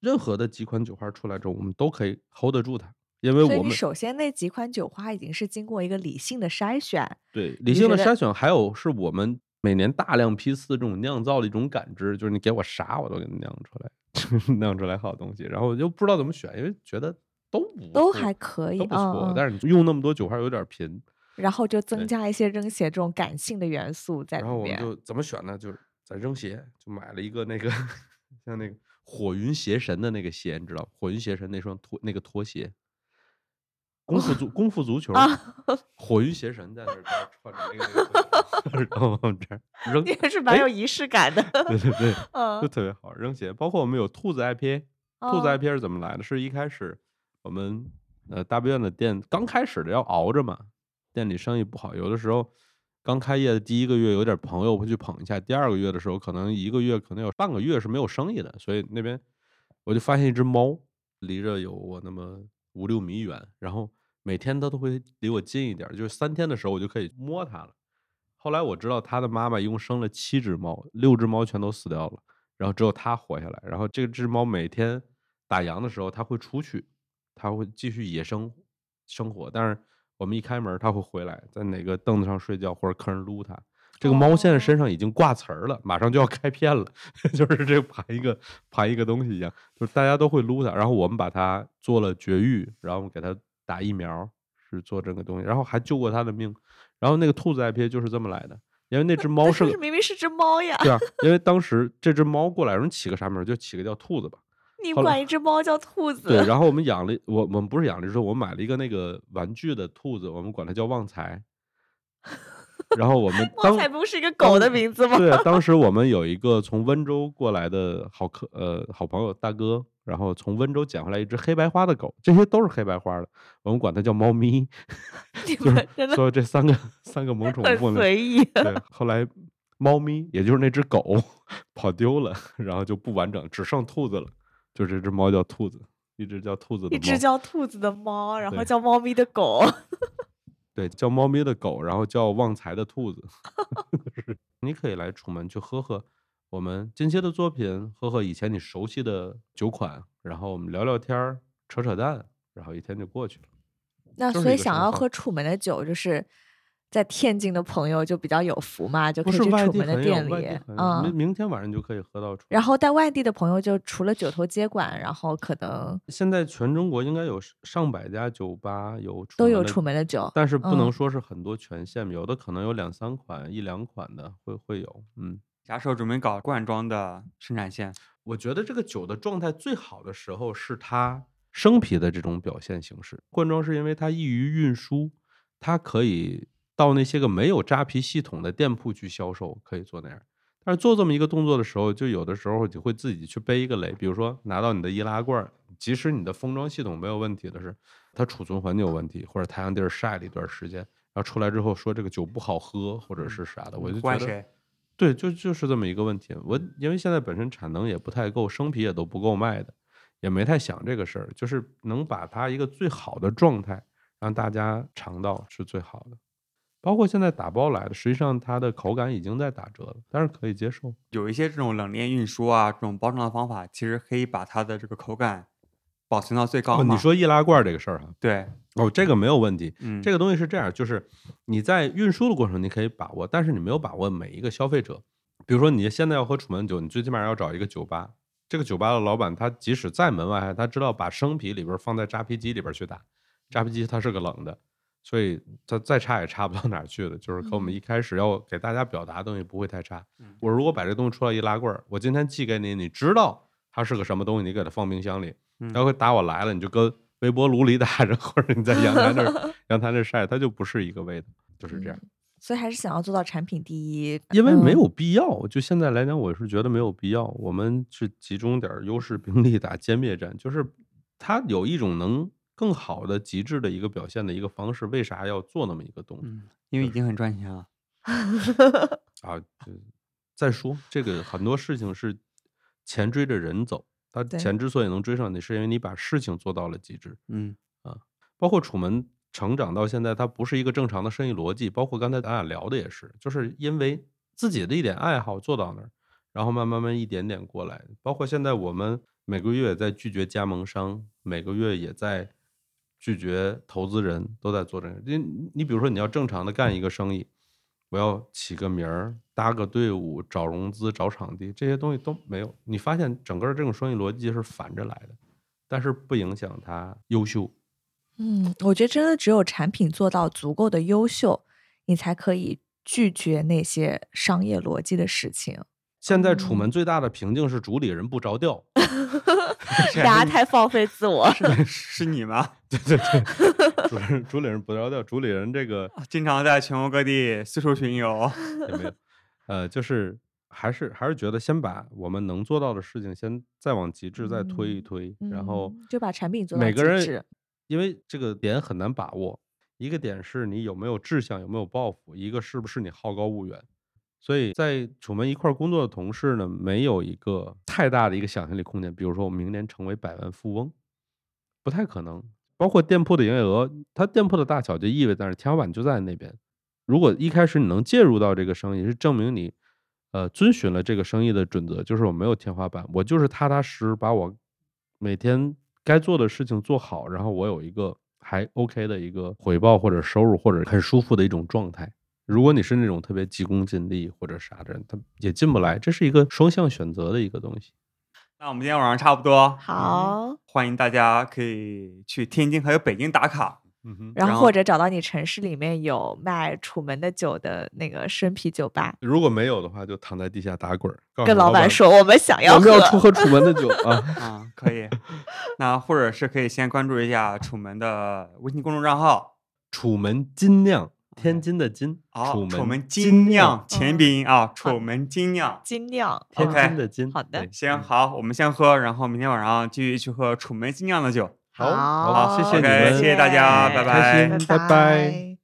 [SPEAKER 3] 任何的几款酒花出来之后，我们都可以 hold 得住它，因为我们
[SPEAKER 2] 首先那几款酒花已经是经过一个理性的筛选，
[SPEAKER 3] 对理性的筛选，还有是我们每年大量批次这种酿造的一种感知，就是你给我啥我都给你酿出来，酿出来好东西，然后我就不知道怎么选，因为觉得都
[SPEAKER 2] 都还可以，
[SPEAKER 3] 都不错，但是你用那么多酒花有点贫，
[SPEAKER 2] 然后就增加一些扔鞋这种感性的元素在里面
[SPEAKER 3] 然后我们
[SPEAKER 2] 面。
[SPEAKER 3] 就怎么选呢？就是在扔鞋，就买了一个那个像那个火云邪神的那个鞋，你知道火云邪神那双拖那个拖鞋。功夫足功夫足球，
[SPEAKER 2] 啊
[SPEAKER 3] 火云邪神在那儿穿着那个 然后我们这儿扔，
[SPEAKER 2] 也是蛮
[SPEAKER 3] 哎
[SPEAKER 2] 有仪式感的，
[SPEAKER 3] 对对对，
[SPEAKER 2] 嗯
[SPEAKER 3] 就，特别好扔鞋。包括我们有兔子 IPA，兔子
[SPEAKER 2] 哦
[SPEAKER 3] IPA 是怎么来的？是一开始我们呃大悲院的店刚开始的要熬着嘛，店里生意不好，有的时候刚开业的第一个月有点朋友会去捧一下，第二个月的时候可能一个月可能有半个月是没有生意的，所以那边我就发现一只猫，离着有我那么五六米远，然后每天它都会离我近一点，就是三天的时候我就可以摸它了。后来我知道它的妈妈一共生了七只猫，六只猫全都死掉了，然后只有它活下来。然后这只猫每天打烊的时候，它会出去，它会继续野生生活，但是我们一开门，它会回来，在哪个凳子上睡觉或者客人撸它。这个猫现在身上已经挂词儿了，马上就要开片了，就是这盘一个盘一个东西一样，就是大家都会撸它。然后我们把它做了绝育，然后给它打疫苗，是做这个东西，然后还救过它的命。然后那个兔子 IP 就是这么来的，因为那只猫是
[SPEAKER 2] 明明是只猫呀，
[SPEAKER 3] 对啊，因为当时这只猫过来，人起个啥名儿就起个叫兔子吧。
[SPEAKER 2] 你管一只猫叫兔子？
[SPEAKER 3] 对，然后我们养了，我我们不是养了一只，我买了一个那个玩具的兔子，我们管它叫旺财。然后我们
[SPEAKER 2] 旺财不是一个狗的名字吗？
[SPEAKER 3] 对，当时我们有一个从温州过来的好客，呃，好朋友大哥，然后从温州捡回来一只黑白花的狗，这些都是黑白花的，我们管它叫猫咪。
[SPEAKER 2] 你
[SPEAKER 3] 就是
[SPEAKER 2] 们真的
[SPEAKER 3] 所以这三个三个萌宠
[SPEAKER 2] 很随意。
[SPEAKER 3] 对，后来猫咪，也就是那只狗跑丢了，然后就不完整，只剩兔子了。就这只猫叫兔子，一只叫兔子的
[SPEAKER 2] 一只，叫兔子的猫，然后叫猫咪的狗。
[SPEAKER 3] 对，叫猫咪的狗，然后叫旺财的兔子。是你可以来楚门去喝喝我们近期的作品，喝喝以前你熟悉的酒款，然后我们聊聊天儿，扯扯淡，然后一天就过去了。
[SPEAKER 2] 那所以想要喝楚门的酒，就是在天津的朋友就比较有福嘛，就
[SPEAKER 3] 不
[SPEAKER 2] 可以去楚门的店里，嗯。
[SPEAKER 3] 明天晚上就可以喝到楚。
[SPEAKER 2] 然后在外地的朋友就除了九头接管，然后可能
[SPEAKER 3] 现在全中国应该有上百家酒吧有
[SPEAKER 2] 都有楚门的酒。
[SPEAKER 3] 但是不能
[SPEAKER 2] 嗯
[SPEAKER 3] 说是很多全线，有的可能有两三款、一两款的会会有。嗯，
[SPEAKER 1] 啥时候准备搞罐装的生产线？
[SPEAKER 3] 我觉得这个酒的状态最好的时候是它生啤的这种表现形式。罐装是因为它易于运输，它可以到那些个没有扎啤系统的店铺去销售，可以做那样。但是做这么一个动作的时候，就有的时候你会自己去背一个雷，比如说拿到你的易拉罐，即使你的封装系统没有问题的是，它储存环境有问题，或者太阳地儿晒了一段时间，然后出来之后说这个酒不好喝或者是啥的，我就觉得？对，就就是这么一个问题。我因为现在本身产能也不太够，生啤也都不够卖的，也没太想这个事儿，就是能把它一个最好的状态让大家尝到是最好的。包括现在打包来的，实际上它的口感已经在打折了，但是可以接受。
[SPEAKER 1] 有一些这种冷链运输啊，这种包装的方法，其实可以把它的这个口感保存到最高
[SPEAKER 3] 哦，你说易拉罐这个事儿哈，
[SPEAKER 1] 对，
[SPEAKER 3] 哦，这个没有问题。
[SPEAKER 1] 嗯，
[SPEAKER 3] 这个东西是这样，就是你在运输的过程你可以把握，但是你没有把握每一个消费者。比如说你现在要喝楚门酒，你最起码要找一个酒吧，这个酒吧的老板他即使在门外，他知道把生啤里边放在扎啤机里边去打，扎啤机它是个冷的，所以它再差也差不到哪儿去的。就是和我们一开始要给大家表达的东西不会太差。
[SPEAKER 1] 嗯
[SPEAKER 3] 我如果把这东西出到易拉罐儿，我今天寄给你，你知道它是个什么东西，你给它放冰箱里，
[SPEAKER 1] 嗯
[SPEAKER 3] 然后打我来了，你就搁微波炉里 打着，或者你在阳台那儿 阳台那儿晒，它就不是一个味道，就是这样。
[SPEAKER 2] 所以还是想要做到产品第一，
[SPEAKER 3] 因为没
[SPEAKER 2] 嗯
[SPEAKER 3] 有必要，就现在来讲，我是觉得没有必要。我们是集中点优势 兵力打歼灭战，就是它有一种能更好的极致的一个表现的一个方式。为啥要做那么一个东西
[SPEAKER 1] 嗯，因为已经很赚钱了。
[SPEAKER 3] 啊？就再说这个很多事情是钱追着人走，他钱之所以能追上你，是因为你把事情做到了极致。
[SPEAKER 1] 嗯啊
[SPEAKER 3] 包括楚门成长到现在，它不是一个正常的生意逻辑。包括刚才咱俩聊的也是，就是因为自己的一点爱好做到那儿，然后慢慢慢一点点过来。包括现在我们每个月也在拒绝加盟商，每个月也在拒绝投资人，都在做这个。你你比如说你要正常的干一个生意，我要起个名儿、搭个队伍、找融资、找场地，这些东西都没有。你发现整个这种生意逻辑是反着来的，但是不影响它优秀。
[SPEAKER 2] 嗯，我觉得真的只有产品做到足够的优秀，你才可以拒绝那些商业逻辑的事情。
[SPEAKER 3] 现在楚
[SPEAKER 2] 嗯
[SPEAKER 3] 门最大的瓶颈是主理人不着调，
[SPEAKER 1] 是
[SPEAKER 2] 大家太放飞自我。
[SPEAKER 1] 是是你吗？
[SPEAKER 3] 对对对，主理人主理人不着调，主理人这个
[SPEAKER 1] 经常在全国各地四处巡游。
[SPEAKER 3] 也没有，呃，就是还是还是觉得先把我们能做到的事情先再往极致再推一推，然后
[SPEAKER 2] 嗯就把产品做到
[SPEAKER 3] 每个人
[SPEAKER 2] 极致
[SPEAKER 3] 因为这个点很难把握，一个点是你有没有志向，有没有抱负；一个是不是你好高骛远。所以在楚门一块工作的同事呢，没有一个太大的一个想象力空间。比如说，我明年成为百万富翁，不太可能。包括店铺的营业额，它店铺的大小就意味着天花板就在那边。如果一开始你能介入到这个生意，是证明你，呃，遵循了这个生意的准则，就是我没有天花板，我就是踏踏实实把我每天该做的事情做好，然后我有一个还 OK 的一个回报或者收入或者很舒服的一种状态。如果你是那种特别急功近利或者啥的人，他也进不来。这是一个双向选择的一个东西。
[SPEAKER 1] 那我们今天晚上差不多，
[SPEAKER 2] 好，
[SPEAKER 1] 欢迎大家可以去天津还有北京打卡。
[SPEAKER 3] 嗯哼，
[SPEAKER 1] 然后
[SPEAKER 2] 或者找到你城市里面有卖楚门的酒的那个生啤酒吧，
[SPEAKER 3] 如果没有的话，就躺在地下打滚儿，告诉
[SPEAKER 2] 跟老
[SPEAKER 3] 板
[SPEAKER 2] 板说我们想要
[SPEAKER 3] 我们要出喝楚门的酒啊。
[SPEAKER 1] 啊，可以。那或者是可以先关注一下楚门的微信公众账号，
[SPEAKER 3] 楚门精酿，天津的津，
[SPEAKER 1] 哦，
[SPEAKER 3] 楚
[SPEAKER 1] 楚门
[SPEAKER 3] 精
[SPEAKER 1] 精酿前
[SPEAKER 2] 嗯
[SPEAKER 1] 鼻音啊，楚门精酿。
[SPEAKER 2] 精酿。
[SPEAKER 3] 天津的津。
[SPEAKER 2] 好的
[SPEAKER 1] 行，好，我们先喝，然后明天晚上继续去喝楚门精酿的酒。
[SPEAKER 3] 好
[SPEAKER 2] 好，
[SPEAKER 3] 好谢谢你们
[SPEAKER 1] 谢谢大家拜拜
[SPEAKER 3] 拜拜。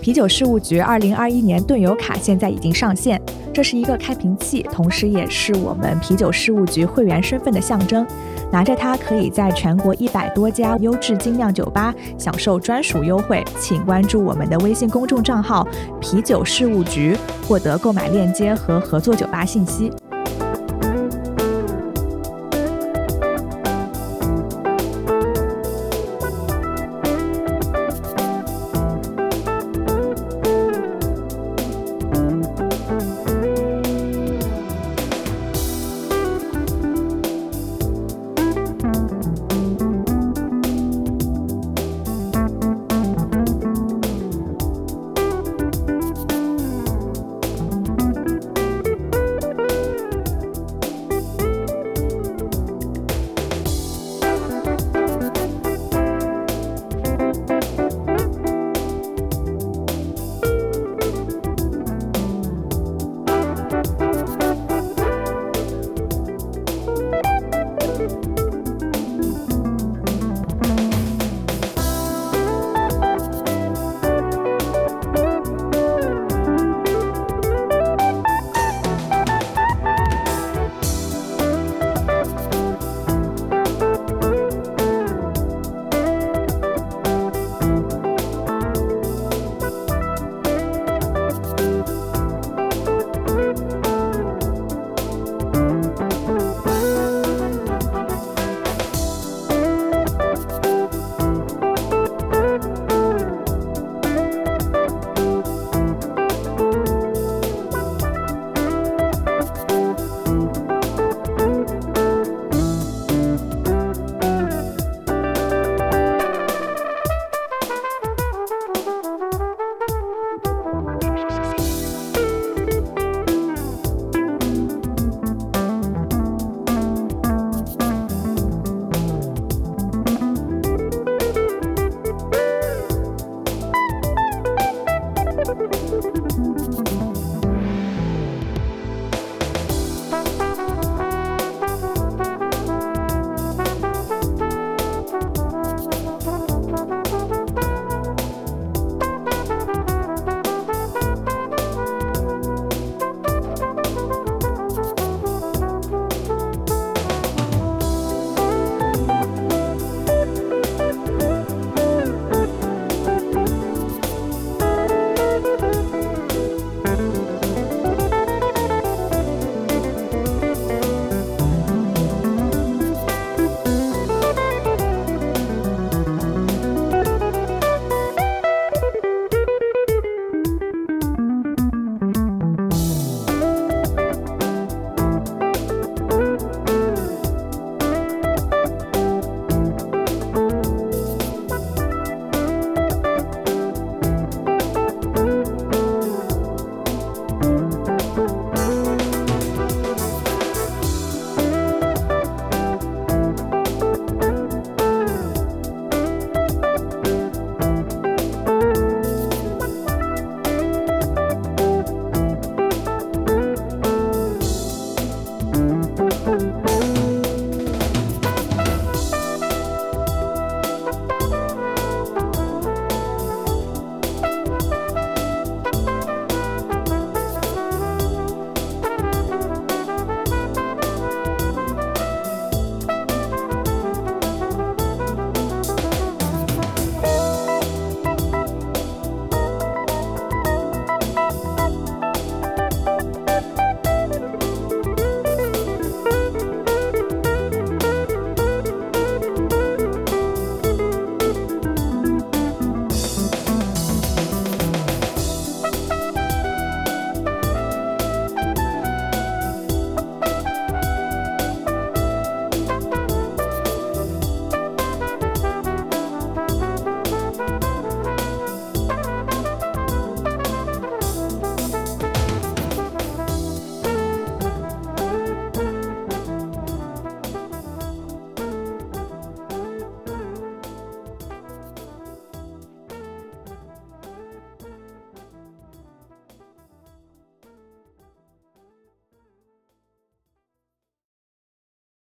[SPEAKER 2] 啤酒事务局二零二一年盾友卡现在已经上线，这是一个开瓶器，同时也是我们啤酒事务局会员身份的象征。拿着它，可以在全国一百多家优质精酿酒吧享受专属优惠。请关注我们的微信公众账号“啤酒事务局”，获得购买链接和合作酒吧信息。